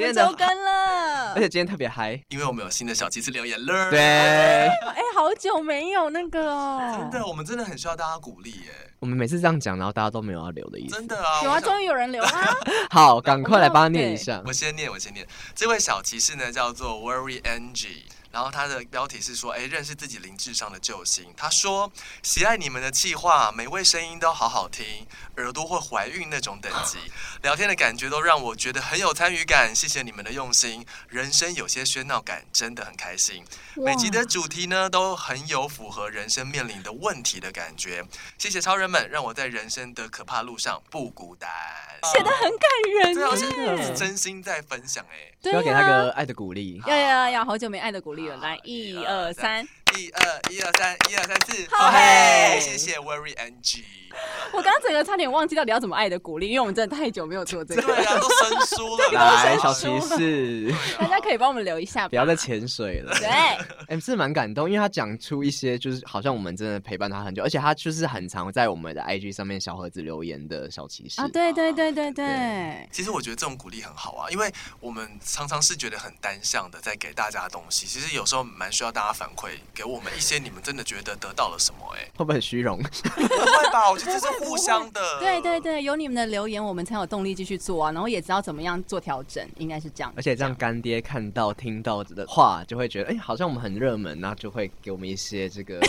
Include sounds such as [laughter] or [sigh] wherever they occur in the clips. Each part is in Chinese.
我们周更了，[laughs] 而且今天特别嗨，因为我们有新的小骑士留言了。对，[laughs] 哎，好久没有那个哦，真的，我们真的很需要大家鼓励耶。我们每次这样讲，然后大家都没有要留的意思。真的啊，有啊，终于有人留了。[laughs] 好，赶快来帮他念一下。我先念，我先念。这位小骑士呢，叫做 Worry Angie。然后他的标题是说：“哎，认识自己灵智上的救星。”他说：“喜爱你们的气话，每位声音都好好听，耳朵会怀孕那种等级，聊天的感觉都让我觉得很有参与感。谢谢你们的用心，人生有些喧闹感，真的很开心。每集的主题呢，都很有符合人生面临的问题的感觉。谢谢超人们，让我在人生的可怕路上不孤单。”写的很感人，对啊，是真心在分享哎，需要给他个爱的鼓励。要要要，好久没爱的鼓励了。来，一二三，一二一二三，一二三四，好嘿，谢谢 Worry NG。我刚刚整个差点忘记到底要怎么爱的鼓励，因为我们真的太久没有做这个，对啊，都生疏了。[laughs] 来，小骑士，大家可以帮我们留一下，不要再潜水了。对，哎，是蛮感动，因为他讲出一些就是好像我们真的陪伴他很久，而且他就是很常在我们的 IG 上面小盒子留言的小骑士。啊，对对对对对。其实我觉得这种鼓励很好啊，因为我们常常是觉得很单向的在给大家东西，其实有时候蛮需要大家反馈给我们一些你们真的觉得得到了什么？哎，会不会很虚荣？不会吧，我觉得这是互相的。[laughs] 对对对，有你们的留言，我们才有动力继续做啊，然后也知道怎么样做调整，应该是这样。而且这样干爹看到听到的话，就会觉得，哎，好像我们很热门，然后就会给我们一些这个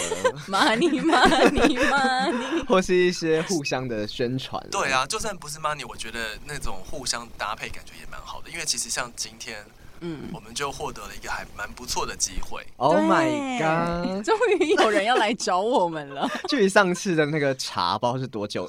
money money money，或是一些互相的宣传。对啊，就算不是 money，我觉得那种互相搭配感觉也蛮好的，因为其实像今天。嗯，我们就获得了一个还蛮不错的机会。Oh my god！终于有人要来找我们了。[laughs] 距离上次的那个茶包是多久？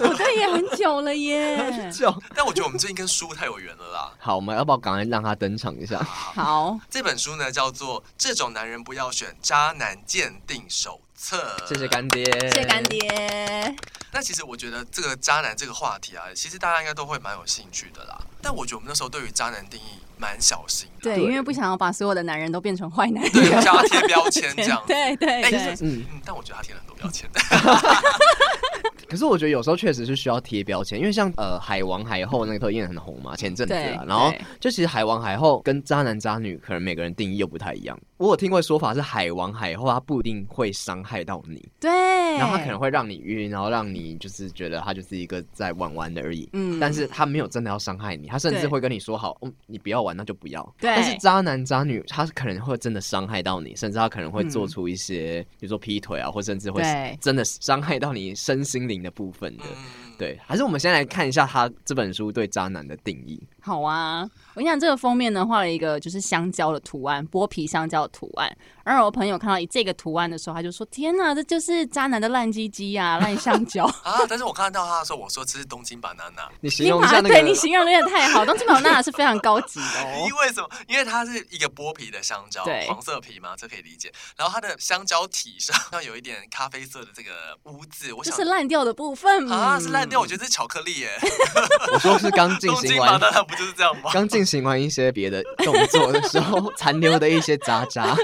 我 [laughs] 对，也很久了耶。[laughs] 很久。但我觉得我们最近跟书太有缘了啦。好，我们要不要赶快让他登场一下？好，这本书呢叫做《这种男人不要选：渣男鉴定手册》。谢谢干爹，谢谢干爹。那其实我觉得这个渣男这个话题啊，其实大家应该都会蛮有兴趣的啦。但我觉得我们那时候对于渣男定义。蛮小心的，对，因为不想要把所有的男人都变成坏男人，对，想要贴标签 [laughs] 这样，对对对，嗯嗯，但我觉得他贴了很多标签。[laughs] 可是我觉得有时候确实是需要贴标签，因为像呃海王海后那个特演很红嘛，前阵子啊，然后就其实海王海后跟渣男渣女可能每个人定义又不太一样。我有听过说法是海王海后他不一定会伤害到你，对，然后他可能会让你晕，然后让你就是觉得他就是一个在玩玩的而已，嗯，但是他没有真的要伤害你，他甚至会跟你说好，嗯，你不要玩那就不要。对，但是渣男渣女他可能会真的伤害到你，甚至他可能会做出一些，比如说劈腿啊，或甚至会真的伤害到你身心灵的部分的。对，还是我们先来看一下他这本书对渣男的定义。好啊，我跟你讲，这个封面呢画了一个就是香蕉的图案，剥皮香蕉的图案。然后我朋友看到这个图案的时候，他就说：“天哪，这就是渣男的烂鸡鸡呀，[laughs] 烂香蕉啊！”但是我看到他的时候，我说这是东京 banana。你形容一下那个，对，你形容的有点太好，东京 banana 是非常高级的哦。因为什么？因为它是一个剥皮的香蕉，对黄色皮嘛，这可以理解。然后它的香蕉体上要有一点咖啡色的这个污渍，我想这是烂掉的部分吗？啊，是烂掉。我觉得是巧克力耶。[laughs] 我说是刚进行完，东京 banana 不就是这样吗？刚进行完一些别的动作的时候残留的一些渣渣。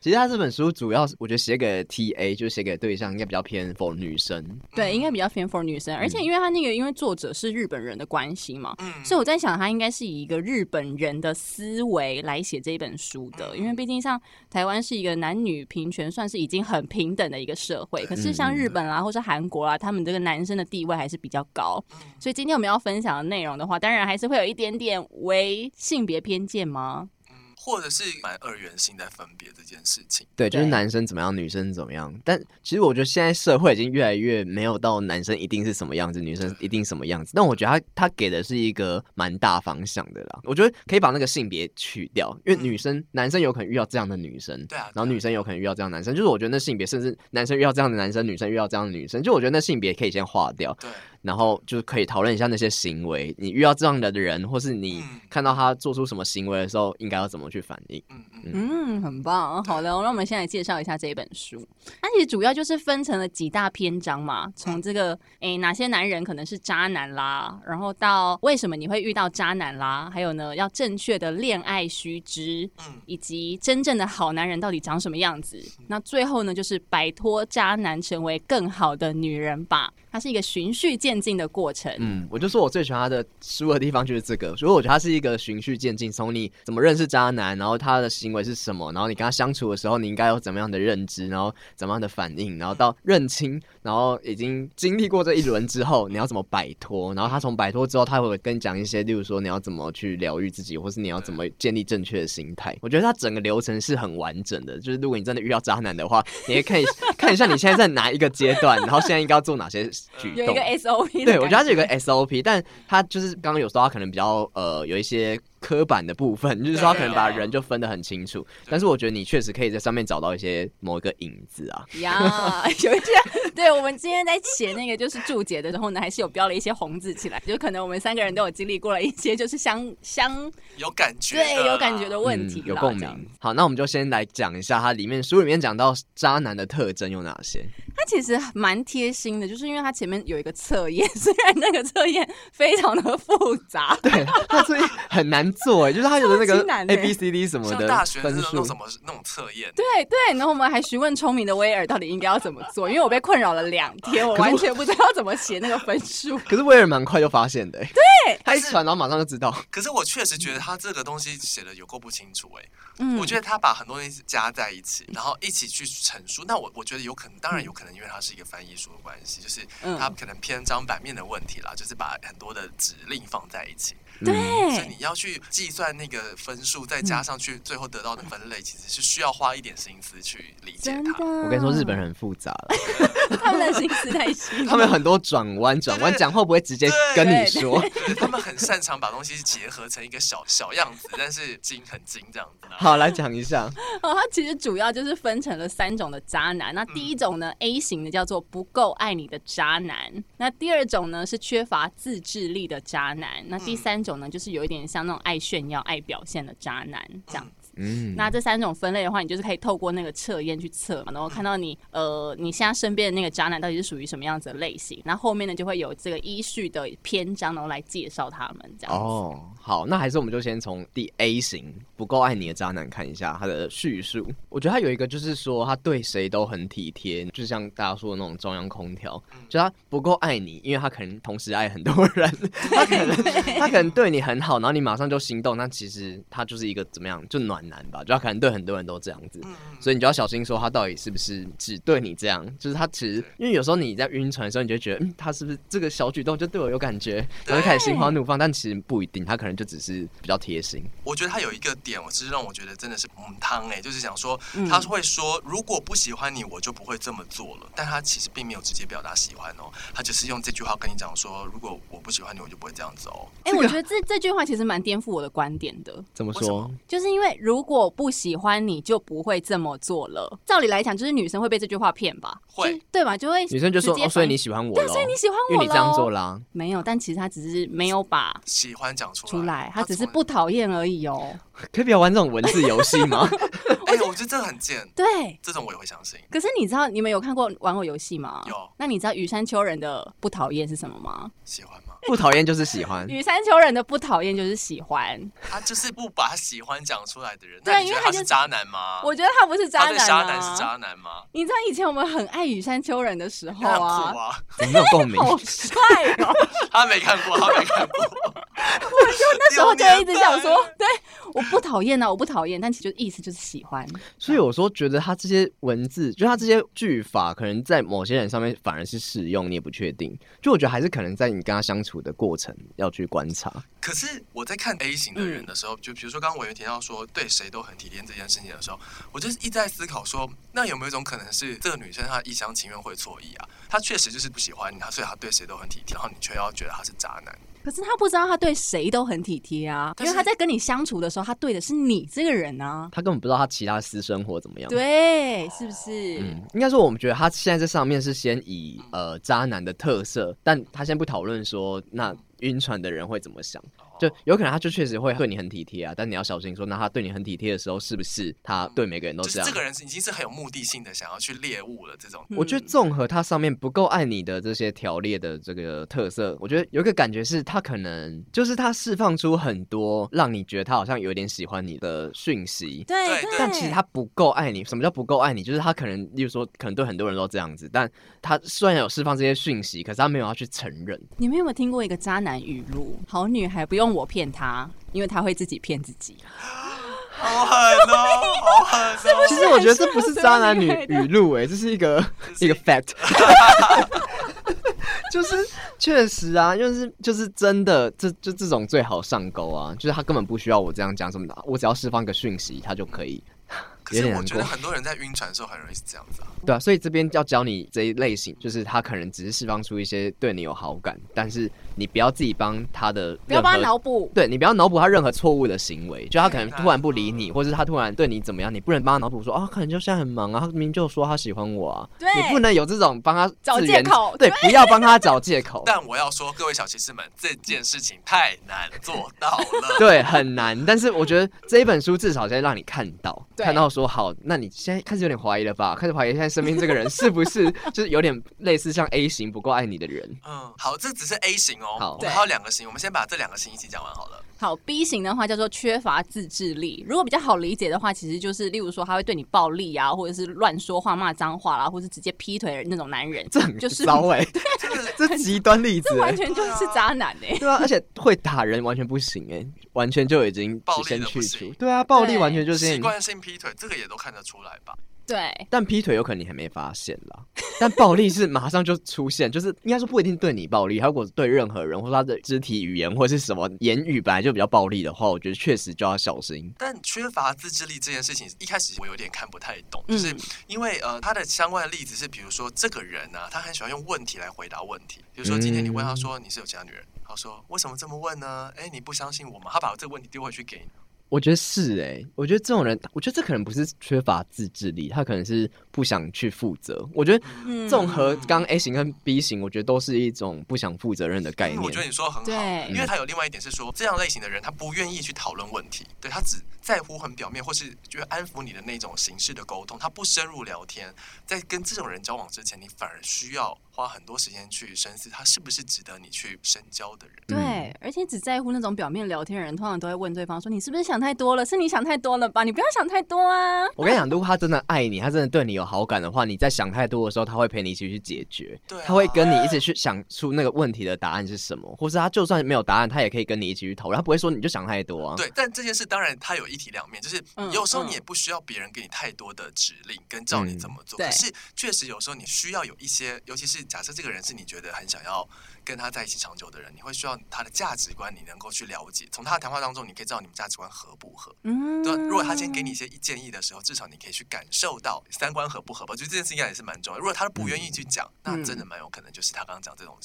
其实他这本书主要是我觉得写给 TA，就是写给对象应该比较偏 for 女生，对，应该比较偏 for 女生。而且因为他那个因为作者是日本人的关系嘛，嗯，所以我在想他应该是以一个日本人的思维来写这本书的。因为毕竟像台湾是一个男女平权算是已经很平等的一个社会，可是像日本啊或是韩国啊，他们这个男生的地位还是比较高。所以今天我们要分享的内容的话，当然还是会有一点点为性别偏见吗？或者是蛮二元性在分别这件事情，对，就是男生怎么样，女生怎么样。但其实我觉得现在社会已经越来越没有到男生一定是什么样子，女生一定什么样子。但我觉得他他给的是一个蛮大方向的啦。我觉得可以把那个性别去掉，因为女生、嗯、男生有可能遇到这样的女生，对啊，然后女生有可能遇到这样的男生，就是我觉得那性别，甚至男生遇到这样的男生，女生遇到这样的女生，就我觉得那性别可以先划掉。对。然后就可以讨论一下那些行为。你遇到这样的人，或是你看到他做出什么行为的时候，应该要怎么去反应？嗯嗯嗯，很棒。好的，那我们先来介绍一下这一本书。那其实主要就是分成了几大篇章嘛，从这个诶哪些男人可能是渣男啦，然后到为什么你会遇到渣男啦，还有呢要正确的恋爱须知，以及真正的好男人到底长什么样子。那最后呢，就是摆脱渣男，成为更好的女人吧。它是一个循序渐进的过程。嗯，我就说我最喜欢他的书的地方就是这个，所以我觉得他是一个循序渐进，从你怎么认识渣男，然后他的行为是什么，然后你跟他相处的时候，你应该有怎么样的认知，然后怎么样的反应，然后到认清，然后已经经历过这一轮之后，你要怎么摆脱，然后他从摆脱之后，他会跟你讲一些，例如说你要怎么去疗愈自己，或是你要怎么建立正确的心态。我觉得他整个流程是很完整的，就是如果你真的遇到渣男的话，你也可以看一下你现在在哪一个阶段，然后现在应该要做哪些。有一个 SOP，对，我觉得他是有个 SOP，但他就是刚刚有说他可能比较呃有一些。刻板的部分，就是说他可能把人就分得很清楚，但是我觉得你确实可以在上面找到一些某一个影子啊。呀，[laughs] 有一些，对，我们今天在写那个就是注解的时候呢，还是有标了一些红字起来，就可能我们三个人都有经历过了一些就是相相有感觉，对，有感觉的问题，嗯，有共鸣。好，那我们就先来讲一下它里面书里面讲到渣男的特征有哪些。它其实蛮贴心的，就是因为他前面有一个测验，[laughs] 虽然那个测验非常的复杂，[laughs] 对，它所以很难。做哎，就是他有的那个 A B C D 什么的大学分数，什么那种测验。对对，然后我们还询问聪明的威尔到底应该要怎么做，因为我被困扰了两天，我完全不知道怎么写那个分数。[laughs] 可是威尔蛮快就发现的，对，他一传然后马上就知道。可是我确实觉得他这个东西写的有够不清楚哎，嗯，我觉得他把很多东西加在一起，然后一起去陈述。那我我觉得有可能，当然有可能，因为它是一个翻译书的关系，就是它可能篇章版面的问题啦，就是把很多的指令放在一起。对，所以你要去计算那个分数，再加上去最后得到的分类，其实是需要花一点心思去理解它。我跟你说，日本人很复杂了，[laughs] [laughs] 他们的心思太细，他们很多转弯，转弯讲话不会直接跟你说，他们很擅长把东西结合成一个小小样子，但是精很精这样子。好，来讲一下。[laughs] 哦，它其实主要就是分成了三种的渣男。那第一种呢，A 型的叫做不够爱你的渣男。那第二种呢是缺乏自制力的渣男。那第三种。呢，就是有一点像那种爱炫耀、爱表现的渣男这样。嗯，那这三种分类的话，你就是可以透过那个测验去测嘛，然后看到你呃，你现在身边的那个渣男到底是属于什么样子的类型。那后，后面呢，就会有这个依序的篇章，然后来介绍他们这样子。哦，好，那还是我们就先从第 A 型不够爱你的渣男看一下他的叙述。我觉得他有一个就是说，他对谁都很体贴，就像大家说的那种中央空调。就他不够爱你，因为他可能同时爱很多人，[laughs] 他可能他可能对你很好，然后你马上就心动，那其实他就是一个怎么样，就暖。难吧，就他可能对很多人都这样子，所以你就要小心说他到底是不是只对你这样。就是他其实，因为有时候你在晕船的时候，你就觉得，嗯，他是不是这个小举动就对我有感觉，然后开始心花怒放，但其实不一定，他可能就只是比较贴心。我觉得他有一个点，我其实让我觉得真的是母汤哎，就是想说，他会说如果不喜欢你，我就不会这么做了。但他其实并没有直接表达喜欢哦，他只是用这句话跟你讲说，如果我不喜欢你，我就不会这样子哦。哎，我觉得这这句话其实蛮颠覆我的观点的。怎么说？就是因为如如果不喜欢你就不会这么做了。照理来讲，就是女生会被这句话骗吧？会，对吧？就会女生就说：“哦，所以你喜欢我？”对，所以你喜欢我，因为你这样做啦。没有，但其实他只是没有把喜欢讲出来，出来，他只是不讨厌而已哦。[laughs] 可以不要玩这种文字游戏吗？[laughs] 哎，我觉得这个很贱。对，这种我也会相信。可是你知道，你们有看过玩偶游戏吗？有。那你知道羽山丘人的不讨厌是什么吗？喜欢吗？[laughs] 不讨厌就是喜欢。羽山丘人的不讨厌就是喜欢。他就是不把喜欢讲出来的人。对，因为他是渣男吗？我觉得他不是渣男。渣男是渣男吗？你知道以前我们很爱羽山丘人的时候啊，有没有共鸣？好帅哦！[laughs] 他没看过，他没看过。我就那时候就一直想说，对，我不讨厌啊，我不讨厌，但其实意思就是喜欢。所以有时候，觉得他这些文字，就他这些句法，可能在某些人上面反而是适用，你也不确定。就我觉得还是可能在你跟他相处。的过程要去观察。可是我在看 A 型的人的时候，嗯、就比如说刚刚委员提到说对谁都很体贴这件事情的时候，我就是一直在思考说，那有没有一种可能是这个女生她一厢情愿会错意啊？她确实就是不喜欢你，她所以她对谁都很体贴，然后你却要觉得她是渣男。可是他不知道他对谁都很体贴啊，因为他在跟你相处的时候，他对的是你这个人啊。他根本不知道他其他私生活怎么样。对，是不是？嗯，应该说我们觉得他现在这上面是先以呃渣男的特色，但他先不讨论说那晕船的人会怎么想。就有可能他就确实会对你很体贴啊，但你要小心说，那他对你很体贴的时候，是不是他对每个人都这样？就是这个人已经是很有目的性的，想要去猎物了。这种，我觉得综合他上面不够爱你的这些条列的这个特色，我觉得有一个感觉是他可能就是他释放出很多让你觉得他好像有点喜欢你的讯息。对，但其实他不够爱你。什么叫不够爱你？就是他可能，例如说，可能对很多人都这样子，但他虽然有释放这些讯息，可是他没有要去承认。你们有没有听过一个渣男语录？好女孩不用我骗他，因为他会自己骗自己。好狠哦，好狠哦！其实我觉得这不是渣男女语录，哎，这是一个一个 fact。[laughs] 就是确实啊，就是就是真的，这就这种最好上钩啊，就是他根本不需要我这样讲什么的，我只要释放一个讯息，他就可以。可是我觉得很多人在晕船的时候很容易是这样子啊。对啊，所以这边要教你这一类型，就是他可能只是释放出一些对你有好感，但是你不要自己帮他的，不要帮他脑补，对，你不要脑补他任何错误的行为，就他可能突然不理你，或者是他突然对你怎么样，你不能帮他脑补说啊，可能就现在很忙啊，他明明就说他喜欢我啊，对，你不能有这种帮他找借口，对，不要帮他找借口。[laughs] 但我要说，各位小骑士们，这件事情太难做到了，[laughs] 对，很难。但是我觉得这一本书至少先让你看到，看到说好，那你。现在开始有点怀疑了吧？开始怀疑现在身边这个人是不是就是有点类似像 A 型不够爱你的人？嗯，好，这只是 A 型哦。好，我们还有两个型，我们先把这两个型一起讲完好了。好，B 型的话叫做缺乏自制力。如果比较好理解的话，其实就是例如说他会对你暴力啊，或者是乱说话、骂脏话啦，或者是直接劈腿的那种男人。这很糟哎、欸，[laughs] 这 [laughs] 这极端例子、欸，这完全就是渣男哎、欸。对啊，而且会打人完全不行哎、欸，完全就已经先去除。对啊，暴力完全就是习惯性劈腿，这个也都看得出来吧。对，但劈腿有可能你还没发现啦。[laughs] 但暴力是马上就出现，就是应该说不一定对你暴力，他如果对任何人或者他的肢体语言或者是什么言语本来就比较暴力的话，我觉得确实就要小心。但缺乏自制力这件事情，一开始我有点看不太懂，就是因为呃，他的相关的例子是，比如说这个人呢、啊，他很喜欢用问题来回答问题，比如说今天你问他说你是有其他女人，他说为什么这么问呢？哎，你不相信我吗？他把这个问题丢回去给你。我觉得是哎、欸，我觉得这种人，我觉得这可能不是缺乏自制力，他可能是不想去负责。我觉得这种和刚 A 型跟 B 型，我觉得都是一种不想负责任的概念。我觉得你说的很好，因为他有另外一点是说，这样类型的人他不愿意去讨论问题，对，他只在乎很表面或是觉得安抚你的那种形式的沟通，他不深入聊天。在跟这种人交往之前，你反而需要花很多时间去深思，他是不是值得你去深交的人。对，而且只在乎那种表面聊天的人，通常都会问对方说：“你是不是想太多了？是你想太多了吧？你不要想太多啊！” [laughs] 我跟你讲，如果他真的爱你，他真的对你有好感的话，你在想太多的时候，他会陪你一起去解决。对啊，他会跟你一起去想出那个问题的答案是什么，或是他就算没有答案，他也可以跟你一起去讨论。他不会说你就想太多啊。对，但这件事当然他有一体两面，就是有时候你也不需要别人给你太多的指令跟照你怎么做。嗯，可是确实有时候你需要有一些，尤其是假设这个人是你觉得很想要跟他在一起长久的人，你会需要他的价值观，你能够去了解。从他的谈话当中，你可以知道你们价值观合不合。嗯，对。如果他先给你一些建议的时候，至少你可以去感受到三观合不合吧。我觉得这件事应该也是蛮重要。如果他不愿意去讲，那真的蛮有可能就是他刚刚讲这种。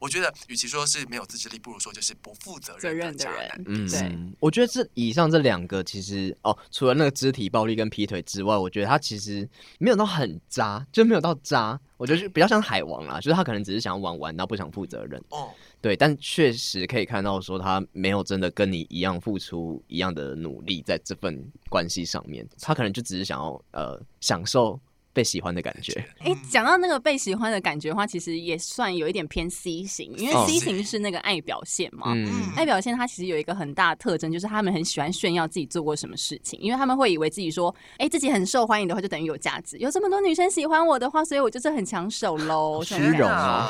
我觉得，与其说是没有自制力，不如说就是不负责任的人。嗯，对。我觉得这以上这两个，其实哦，除了那个肢体暴力跟劈腿之外，我觉得他其实没有到很渣，就没有到渣。我觉得比较像海王啦，就是他可能只是想要玩玩，然后不想负责任。哦，对，但确实可以看到说他没有真的跟你一样付出一样的努力在这份关系上面，他可能就只是想要呃享受。被喜欢的感觉，哎，讲到那个被喜欢的感觉的话，其实也算有一点偏 C 型，因为 C 型是那个爱表现嘛。嗯，爱表现它其实有一个很大的特征，就是他们很喜欢炫耀自己做过什么事情，因为他们会以为自己说，哎，自己很受欢迎的话，就等于有价值，有这么多女生喜欢我的话，所以我就是很抢手喽。虚荣啊，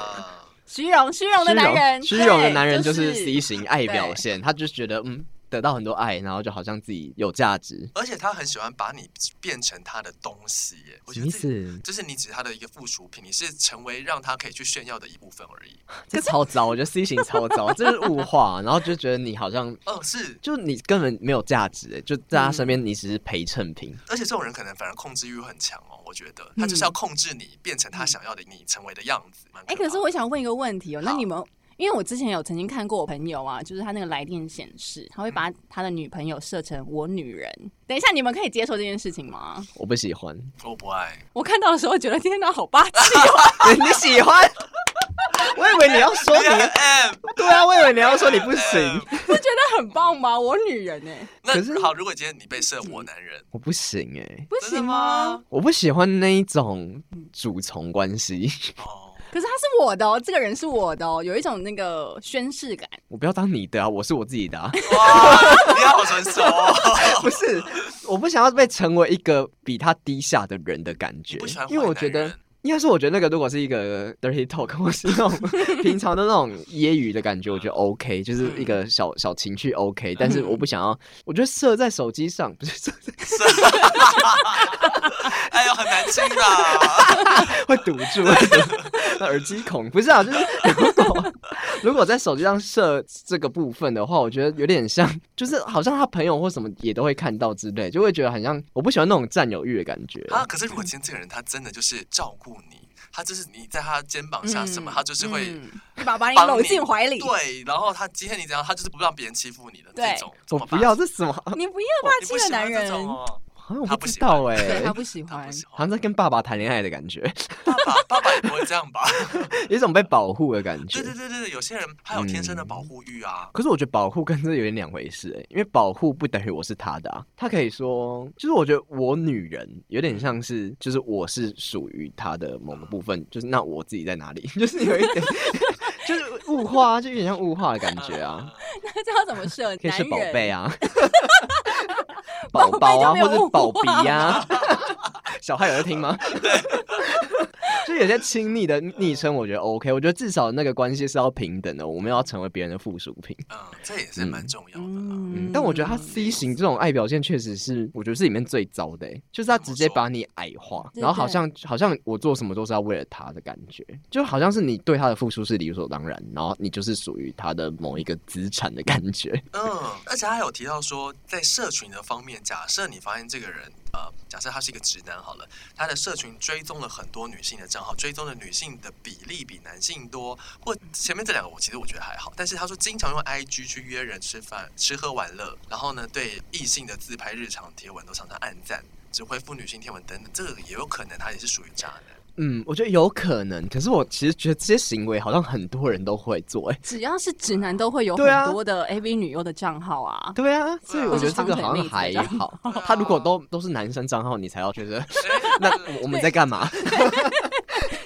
虚荣，虚荣的男人，虚荣的男人就是 C 型爱表现，他就觉得嗯。得到很多爱，然后就好像自己有价值，而且他很喜欢把你变成他的东西耶。我觉得这就是你只是他的一个附属品，你是成为让他可以去炫耀的一部分而已。这超糟，我觉得 C 型超糟，这是物化，然后就觉得你好像 [laughs] 哦是，就你根本没有价值，就在他身边你只是陪衬品。而且这种人可能反而控制欲很强哦，我觉得他就是要控制你变成他想要的你成为的样子。哎，可是我想问一个问题哦，那你们？因为我之前有曾经看过我朋友啊，就是他那个来电显示，他会把他的女朋友设成我女人。等一下，你们可以接受这件事情吗？我不喜欢，我不爱。我看到的时候觉得天哪，好霸气哦！[laughs] 你喜欢？我以为你要说你 [laughs] M，对啊，我以为你要说你不行，[laughs] 不觉得很棒吗？我女人哎，可是好，如果今天你被设我男人，我不行哎，不行吗？我不喜欢那一种主从关系。哦，可是他是我的哦，这个人是我的哦，有一种那个宣誓感。我不要当你的啊，我是我自己的啊。哇，你好成熟哦。[laughs] 不是，我不想要被成为一个比他低下的人的感觉，因为我觉得。应该是我觉得那个如果是一个 dirty talk 或是那种 [laughs] 平常的那种揶揄的感觉，我觉得 [laughs] OK，就是一个小小情趣 OK，但是我不想要，我觉得设在手机上 [laughs] 不是设在，哎呦很难听啊，会堵住那耳机孔，不是啊，就是如果如果在手机上设这个部分的话，我觉得有点像，就是好像他朋友或什么也都会看到之类，就会觉得很像，我不喜欢那种占有欲的感觉啊。可是如果今天这个人他真的就是照顾。你，他就是你在他肩膀下什么，嗯、他就是会一把把你搂进怀里。对，然后他今天你怎样，他就是不让别人欺负你的这种。我不要这什么？你不要霸气的男人。好像我不知道哎、欸，他不喜欢，好像在跟爸爸谈恋爱的感觉。爸爸，[laughs] 爸爸也不会这样吧？[laughs] 有一种被保护的感觉。对对对对对，有些人他有天生的保护欲啊、嗯。可是我觉得保护跟这有点两回事哎、欸，因为保护不等于我是他的啊。他可以说，就是我觉得我女人有点像是，就是我是属于他的某个部分，就是那我自己在哪里？[laughs] 就是有一点，就是物化，就有点像物化的感觉啊。那这要怎么设？可以是宝贝啊。[laughs] 宝宝啊，[laughs] 或者宝比呀，[laughs] 小孩有在听吗？对，就有些亲昵的昵称，我觉得 OK。我觉得至少那个关系是要平等的，我们要成为别人的附属品。嗯，这也是蛮重要的。嗯，但我觉得他 C 型这种爱表现，确实是我觉得是里面最糟的。就是他直接把你矮化，然后好像好像我做什么都是要为了他的感觉，就好像是你对他的付出是理所当然，然后你就是属于他的某一个资产的感觉。嗯，而且他有提到说，在社群的方面。假设你发现这个人，呃，假设他是一个直男好了，他的社群追踪了很多女性的账号，追踪的女性的比例比男性多，或前面这两个我其实我觉得还好，但是他说经常用 IG 去约人吃饭、吃喝玩乐，然后呢，对异性的自拍、日常贴文都常常暗赞，只回复女性贴文等等，这个也有可能他也是属于渣男。嗯，我觉得有可能，可是我其实觉得这些行为好像很多人都会做，哎，只要是直男都会有很多的 AV 女优的账号啊，对啊，所以我觉得这个好像还好。他如果都都是男生账号，你才要觉得，[laughs] 那我们在干嘛？[laughs]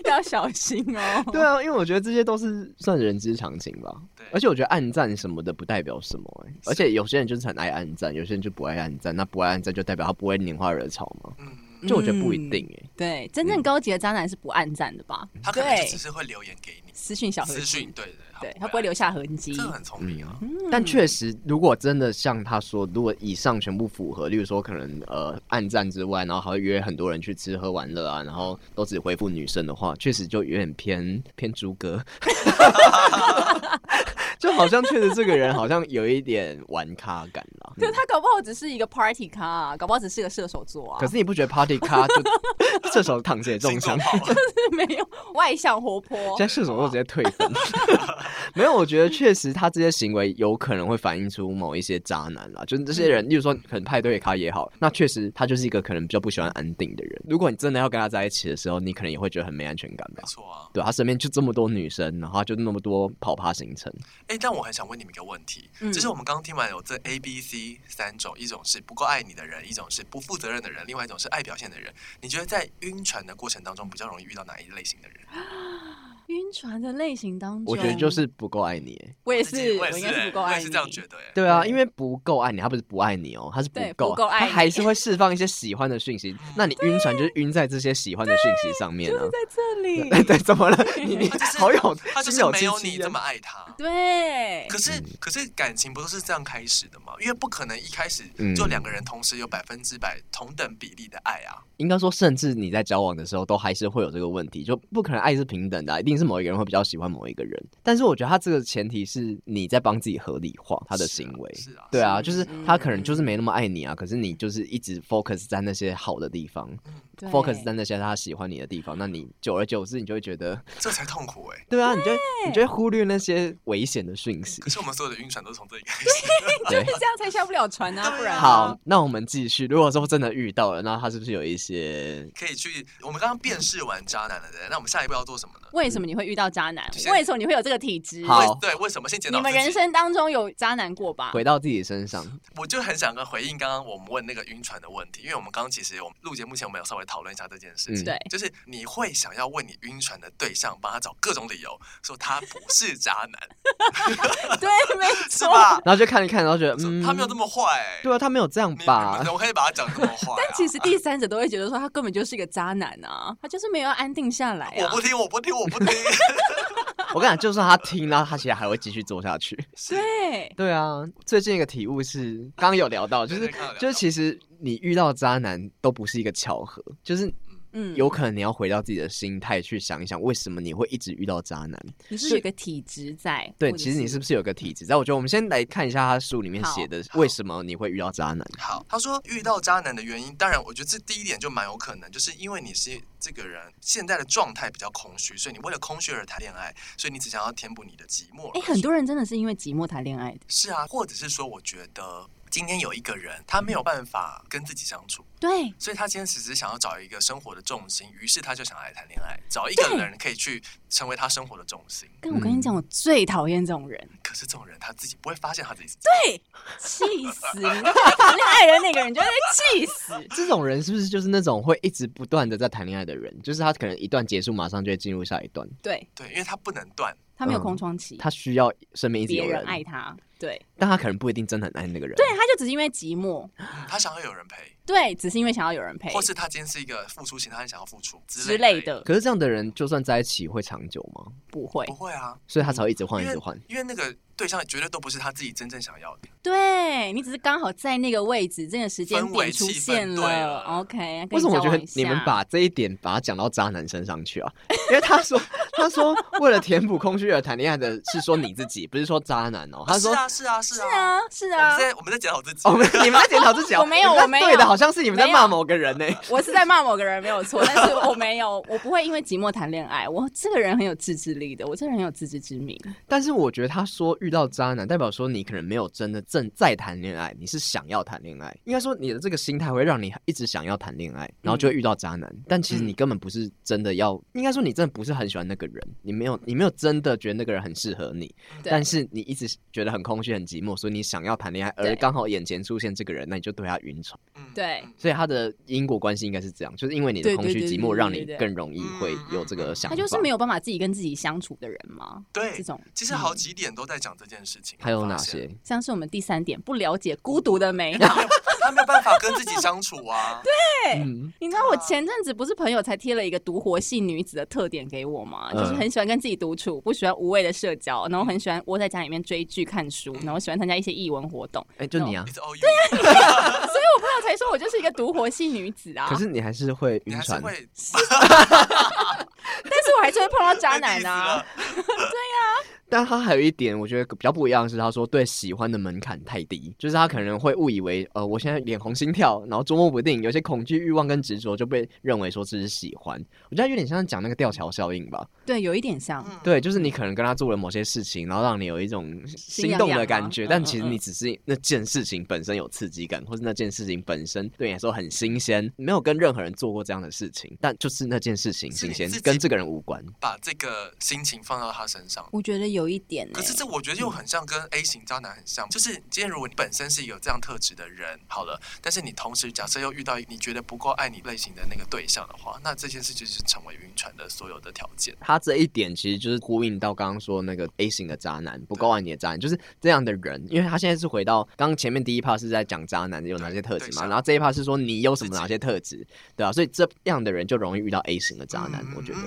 要小心哦。对啊，因为我觉得这些都是算人之常情吧。对，而且我觉得暗赞什么的不代表什么，哎，而且有些人就是很爱暗赞，有些人就不爱暗赞，那不爱暗赞就代表他不会拈花惹草吗？嗯。就我觉得不一定哎、欸嗯，对，真正高级的渣男是不暗赞的吧？他可能就只是会留言给你，私讯小私讯对对，对他不会留下痕迹，这很聪明啊。嗯、但确实，如果真的像他说，如果以上全部符合，例如说可能呃暗赞之外，然后还会约很多人去吃喝玩乐啊，然后都只回复女生的话，确实就有点偏偏猪哥。[laughs] 就好像确实这个人好像有一点玩咖感了，[laughs] 就他搞不好只是一个 party 咖，啊，搞不好只是个射手座啊。可是你不觉得 party 咖就射手躺着也中枪，[laughs] 就是没有外向活泼。现在射手座直接退分，[laughs] 没有。我觉得确实他这些行为有可能会反映出某一些渣男啦，就是这些人，例如说可能派对咖也好，那确实他就是一个可能比较不喜欢安定的人。如果你真的要跟他在一起的时候，你可能也会觉得很没安全感吧？没错啊，对他身边就这么多女生，然后就那么多跑趴行程。哎、欸，但我很想问你们一个问题，嗯、就是我们刚刚听完有这 A、B、C 三种，一种是不够爱你的人，一种是不负责任的人，另外一种是爱表现的人。你觉得在晕船的过程当中，比较容易遇到哪一类型的人？[gasps] 晕船的类型当中，我觉得就是不够爱你。我也是，我应该是不够爱你。是这样觉得。对啊，因为不够爱你，他不是不爱你哦，他是不够，他还是会释放一些喜欢的讯息。那你晕船就是晕在这些喜欢的讯息上面啊。就是在这里。[laughs] 对，怎么了？[laughs] 你你好有，他就是没有你这么爱他。对。可是可是感情不都是这样开始的吗？因为不可能一开始就两个人同时有百分之百同等比例的爱啊。应该说，甚至你在交往的时候都还是会有这个问题，就不可能爱是平等的，一定是。是某一个人会比较喜欢某一个人，但是我觉得他这个前提是你在帮自己合理化他的行为，是啊，是啊，对啊，就是他可能就是没那么爱你啊，可是你就是一直 focus 在那些好的地方。focus 在那些他喜欢你的地方，那你久而久之，你就会觉得 [laughs] 这才痛苦哎。对啊，你就你就会忽略那些危险的讯息。可是我们所有的晕船都是从这里开始，[laughs] 就是这样才下不了船啊，不然。好，那我们继续。如果说真的遇到了，那他是不是有一些可以去？我们刚刚辨识完渣男了，对？那我们下一步要做什么呢？为什么你会遇到渣男？为什么你会有这个体质？好，对，为什么先检讨？你们人生当中有渣男过吧？回到自己身上，我就很想跟回应刚刚我们问那个晕船的问题，因为我们刚刚其实我们录节目前我们有稍微讨论一下这件事情。对，就是你会想要问你晕船的对象帮他找各种理由，说他不是渣男，[laughs] [laughs] 对，没错，然后就看一看，然后觉得嗯，他没有这么坏，对啊，他没有这样吧？我可以把他讲这么坏，但其实第三者都会觉得说他根本就是一个渣男啊，他就是没有安定下来。我不听，我不听，我不听。[laughs] 我跟你讲，就算他听，了他其实还会继续做下去。[laughs] 对，对啊。最近一个体悟是，刚刚有聊到，就是就是其实你遇到渣男都不是一个巧合，就是。嗯，有可能你要回到自己的心态去想一想，为什么你会一直遇到渣男？你是有个体质在？对，其实你是不是有个体质在？我觉得我们先来看一下他书里面写的，为什么你会遇到渣男？好，他说遇到渣男的原因，当然我觉得这第一点就蛮有可能，就是因为你是这个人现在的状态比较空虚，所以你为了空虚而谈恋爱，所以你只想要填补你的寂寞。哎，很多人真的是因为寂寞谈恋爱的。是啊，或者是说，我觉得。今天有一个人，他没有办法跟自己相处，对，所以他今天只是想要找一个生活的重心，于是他就想来谈恋爱，找一个人可以去成为他生活的重心。但我跟你讲，我最讨厌这种人。可是这种人他自己不会发现他自己，对，气死！[laughs] 你谈恋爱的那个人就会气死。这种人是不是就是那种会一直不断的在谈恋爱的人？就是他可能一段结束，马上就会进入下一段。对对，因为他不能断，他没有空窗期，他需要身边一直有人爱他。对，但他可能不一定真的很爱那个人。对，他就只是因为寂寞，嗯、他想要有人陪。对，只是因为想要有人陪，或是他今天是一个付出型，他很想要付出之类，之类的。可是这样的人，就算在一起会长久吗？不会，不会啊。所以他才会一直换，一直换。因为那个对象绝对都不是他自己真正想要的。对，你只是刚好在那个位置，这个时间点出现了。了 OK，为什么我觉得你们把这一点把它讲到渣男身上去啊？[laughs] 因为他说，他说为了填补空虚而谈恋爱的是说你自己，不是说渣男哦。他说是啊，是啊，是啊，是啊。我们在我们在检讨自己，我们你们在检讨自己。[laughs] 我没有，我没有。对的，好像是你们在骂某个人呢。我是在骂某个人，没有错，但是我没有，我不会因为寂寞谈恋爱。我这个人很有自制力的，我这个人很有自知之明。但是我觉得他说遇到渣男，代表说你可能没有真的正在谈恋爱，你是想要谈恋爱。应该说你的这个心态会让你一直想要谈恋爱，然后就会遇到渣男。嗯、但其实你根本不是真的要，应该说你真的不是很喜欢那个人，你没有，你没有真的觉得那个人很适合你。但是你一直觉得很空虚、很寂寞，所以你想要谈恋爱，而刚好眼前出现这个人，那你就对他晕船。对，所以他的因果关系应该是这样，就是因为你的空虚寂寞，让你更容易会有这个想法。他就是没有办法自己跟自己相处的人吗？对，这种其实好几点都在讲这件事情。还有哪些？像是我们第三点，不了解孤独的美好，[laughs] 他没有办法跟自己相处啊。[laughs] 对，你知道我前阵子不是朋友才贴了一个独活系女子的特点给我吗？就是很喜欢跟自己独处，不喜欢无谓的社交，然后很喜欢窝在家里面追剧看书，然后喜欢参加一些艺文活动。哎，就你啊？对呀，[laughs] 所以我朋友才说我就是一个独活系女子啊。可是你还是会晕船，会，但是我还是会碰到渣男啊。对呀。但他还有一点，我觉得比较不一样的是，他说对喜欢的门槛太低，就是他可能会误以为，呃，我现在脸红心跳，然后捉摸不定，有些恐惧、欲望跟执着就被认为说这是喜欢。我觉得有点像讲那个吊桥效应吧？对，有一点像。对，就是你可能跟他做了某些事情，然后让你有一种心动的感觉，但其实你只是那件事情本身有刺激感，或是那件事情本身对你来说很新鲜，没有跟任何人做过这样的事情，但就是那件事情新鲜，跟这个人无关。把这个心情放到他身上，我觉得有。有一点，可是这我觉得又很像跟 A 型渣男很像，就是今天如果你本身是一个有这样特质的人，好了，但是你同时假设又遇到你觉得不够爱你类型的那个对象的话，那这件事就是成为晕船的所有的条件。他这一点其实就是呼应到刚刚说那个 A 型的渣男不够爱你的渣男，就是这样的人，因为他现在是回到刚刚前面第一 part 是在讲渣男有哪些特质嘛，然后这一 part 是说你有什么哪些特质，对啊，所以这样的人就容易遇到 A 型的渣男，我觉得。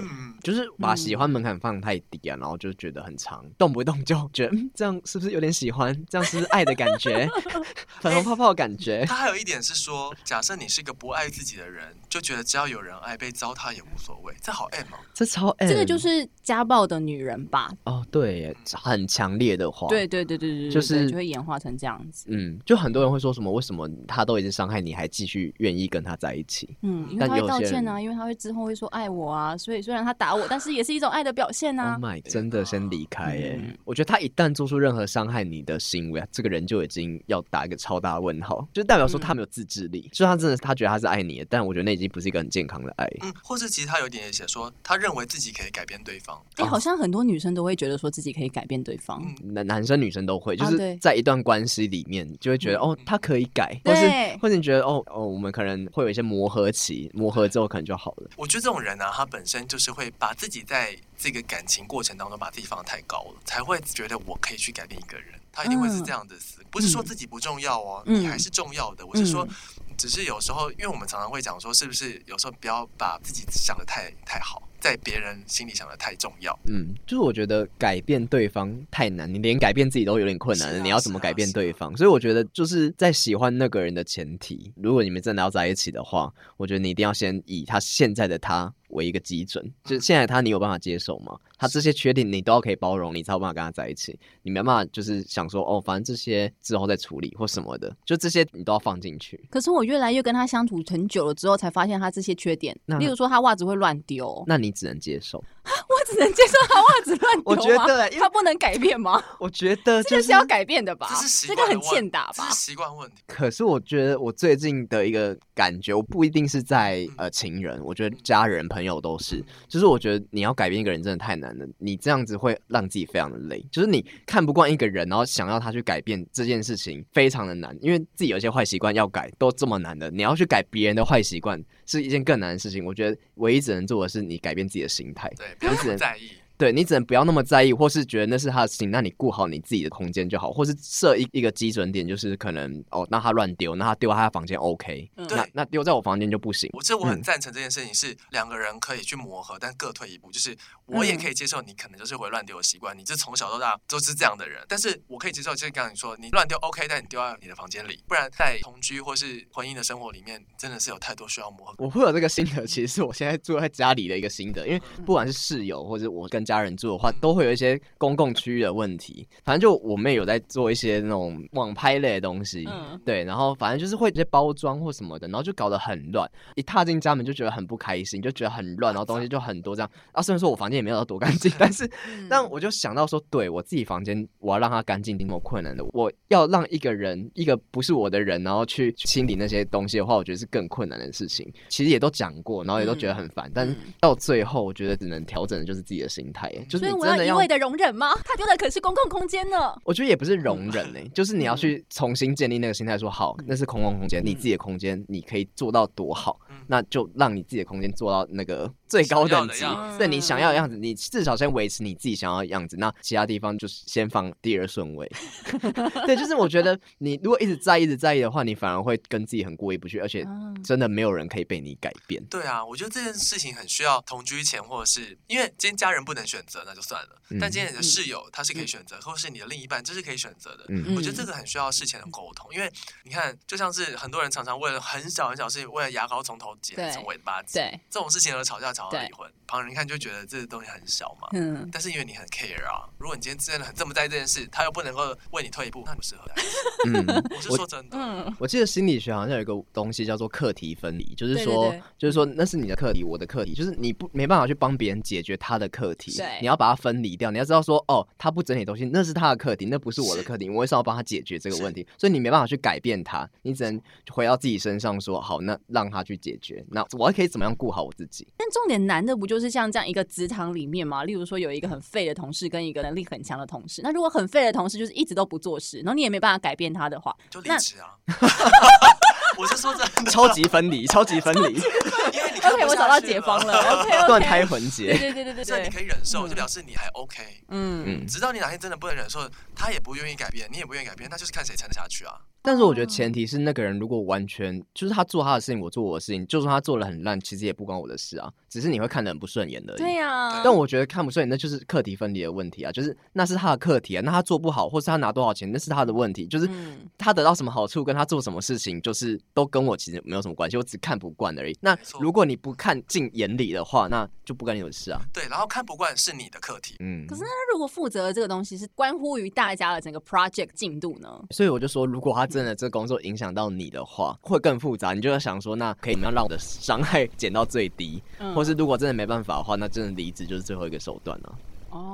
就是把喜欢门槛放太低啊，然后就觉得很长。床，动不动就觉得嗯，这样是不是有点喜欢？这样是不是爱的感觉？[laughs] 粉红泡泡的感觉。他还有一点是说，假设你是一个不爱自己的人，就觉得只要有人爱，被糟蹋也无所谓。这好 M 吗？这超 M。这个就是家暴的女人吧？哦，对，很强烈的话。对对对对对，就是就会演化成这样子。嗯，就很多人会说什么？为什么他都已经伤害你，还继续愿意跟他在一起？嗯，因为他会道歉啊，因为他会之后会说爱我啊，所以虽然他打我，但是也是一种爱的表现啊。Oh my，真的先离开我觉得他一旦做出任何伤害你的行为，这个人就已经要打一个超大问号，就代表说他没有自制力。就、嗯、他真的他觉得他是爱你的，但我觉得那已经不是一个很健康的爱。嗯，或是其实他有点也写说，他认为自己可以改变对方。哎、欸，好像很多女生都会觉得说自己可以改变对方，男、嗯、男生女生都会，就是在一段关系里面就会觉得、嗯、哦，他可以改，或是或者你觉得哦哦，我们可能会有一些磨合期，磨合之后可能就好了。我觉得这种人呢、啊，他本身就是会把自己在这个感情过程当中把自己放得太高了，才会觉得我可以去改变一个人。他一定会是这样的思，不是说自己不重要哦，你还是重要的。我是说，只是有时候，因为我们常常会讲说，是不是有时候不要把自己想的太太好。在别人心里想的太重要，嗯，就是我觉得改变对方太难，你连改变自己都有点困难了，啊、你要怎么改变对方？啊啊、所以我觉得就是在喜欢那个人的前提，如果你们真的要在一起的话，我觉得你一定要先以他现在的他为一个基准，就是现在他你有办法接受吗？他这些缺点你都要可以包容，你才有办法跟他在一起。你没办法就是想说哦，反正这些之后再处理或什么的，就这些你都要放进去。可是我越来越跟他相处很久了之后，才发现他这些缺点，例如说他袜子会乱丢，那你只能接受。[laughs] 我只能接受他袜子乱丢。我觉得他不能改变吗？[laughs] 我觉得这是要改变的吧？这是这个很欠打吧？这是习惯问题。可是我觉得我最近的一个感觉，我不一定是在呃情人，我觉得家人朋友都是。就是我觉得你要改变一个人真的太难了，你这样子会让自己非常的累。就是你看不惯一个人，然后想要他去改变这件事情非常的难，因为自己有些坏习惯要改都这么难的，你要去改别人的坏习惯是一件更难的事情。我觉得唯一只能做的是你改变自己的心态，对，不要在意。对，你只能不要那么在意，或是觉得那是他的事情，那你顾好你自己的空间就好，或是设一一个基准点，就是可能哦，那他乱丢，那他丢他的房间 OK，嗯、那那丢在我房间就不行。我这我很赞成这件事情，是两个人可以去磨合，嗯、但各退一步。就是我也可以接受你可能就是会乱丢的习惯，你这从小到大都是这样的人，但是我可以接受，就是刚刚你说你乱丢 OK，但你丢在你的房间里，不然在同居或是婚姻的生活里面，真的是有太多需要磨合。我会有这个心得，其实是我现在住在家里的一个心得，因为不管是室友或者我跟家人住的话。都会有一些公共区域的问题，反正就我妹有在做一些那种网拍类的东西，嗯、对，然后反正就是会一些包装或什么的，然后就搞得很乱。一踏进家门就觉得很不开心，就觉得很乱，然后东西就很多这样。啊，虽然说我房间也没有多干净，[laughs] 但是，嗯、但我就想到说，对我自己房间，我要让它干净，挺有困难的。我要让一个人，一个不是我的人，然后去清理那些东西的话，我觉得是更困难的事情。其实也都讲过，然后也都觉得很烦，嗯、但是到最后，我觉得只能调整的就是自己的心态，就是你真的。一味的容忍吗？[laughs] 他丢的可是公共空间呢。我觉得也不是容忍呢、欸，[laughs] 就是你要去重新建立那个心态，说好，那是公共空间，你自己的空间，你可以做到多好，那就让你自己的空间做到那个最高等级，对你想要的样子，你至少先维持你自己想要的样子，那其他地方就是先放第二顺位。[laughs] 对，就是我觉得你如果一直在意、一直在意的话，你反而会跟自己很过意不去，而且真的没有人可以被你改变。对啊，我觉得这件事情很需要同居前，或者是因为今天家人不能选择，那就算了。但今天你的室友他是可以选择，或是你的另一半这是可以选择的。我觉得这个很需要事前的沟通，因为你看，就像是很多人常常为了很小很小事情，为了牙膏从头剪从尾巴对，这种事情而吵架吵到离婚，旁人一看就觉得这个东西很小嘛。嗯。但是因为你很 care 啊，如果你今天真的很这么在意这件事，他又不能够为你退一步，那不适合。嗯，[laughs] 我是说真的。嗯。我记得心理学好像有一个东西叫做课题分离，就是说，就是说那是你的课题，我的课题，就是你不没办法去帮别人解决他的课题，你要把它分离掉，你要知道说。哦，他不整理东西，那是他的课题，那不是我的课题。是我为什么要帮他解决这个问题？所以你没办法去改变他，你只能回到自己身上说好，那让他去解决。那我还可以怎么样顾好我自己？但重点难的不就是像这样一个职场里面吗？例如说有一个很废的同事跟一个能力很强的同事，那如果很废的同事就是一直都不做事，然后你也没办法改变他的话，就离职啊。[laughs] 我是说这超级分离，超级分离。因为你看 OK，我找到解方了。[laughs] OK，[laughs] 断胎环节。对对对对对，所以你可以忍受，就表示你还 OK。嗯嗯，直到你哪天真的不能忍受，他也不愿意改变，你也不愿意改变，那就是看谁撑得下去啊。但是我觉得前提是那个人如果完全就是他做他的事情，我做我的事情，就算他做的很烂，其实也不关我的事啊，只是你会看得很不顺眼而已。对呀、啊。但我觉得看不顺眼，那就是课题分离的问题啊，就是那是他的课题啊，那他做不好，或是他拿多少钱，那是他的问题，就是他得到什么好处，跟他做什么事情，就是都跟我其实没有什么关系，我只看不惯而已。那如果你不看进眼里的话，那就不关你的事啊。对，然后看不惯是你的课题。嗯。可是他如果负责的这个东西是关乎于大家的整个 project 进度呢？所以我就说，如果他真的这工作影响到你的话，会更复杂。你就要想说，那可以怎么样让我的伤害减到最低？嗯、或是如果真的没办法的话，那真的离职就是最后一个手段了、啊。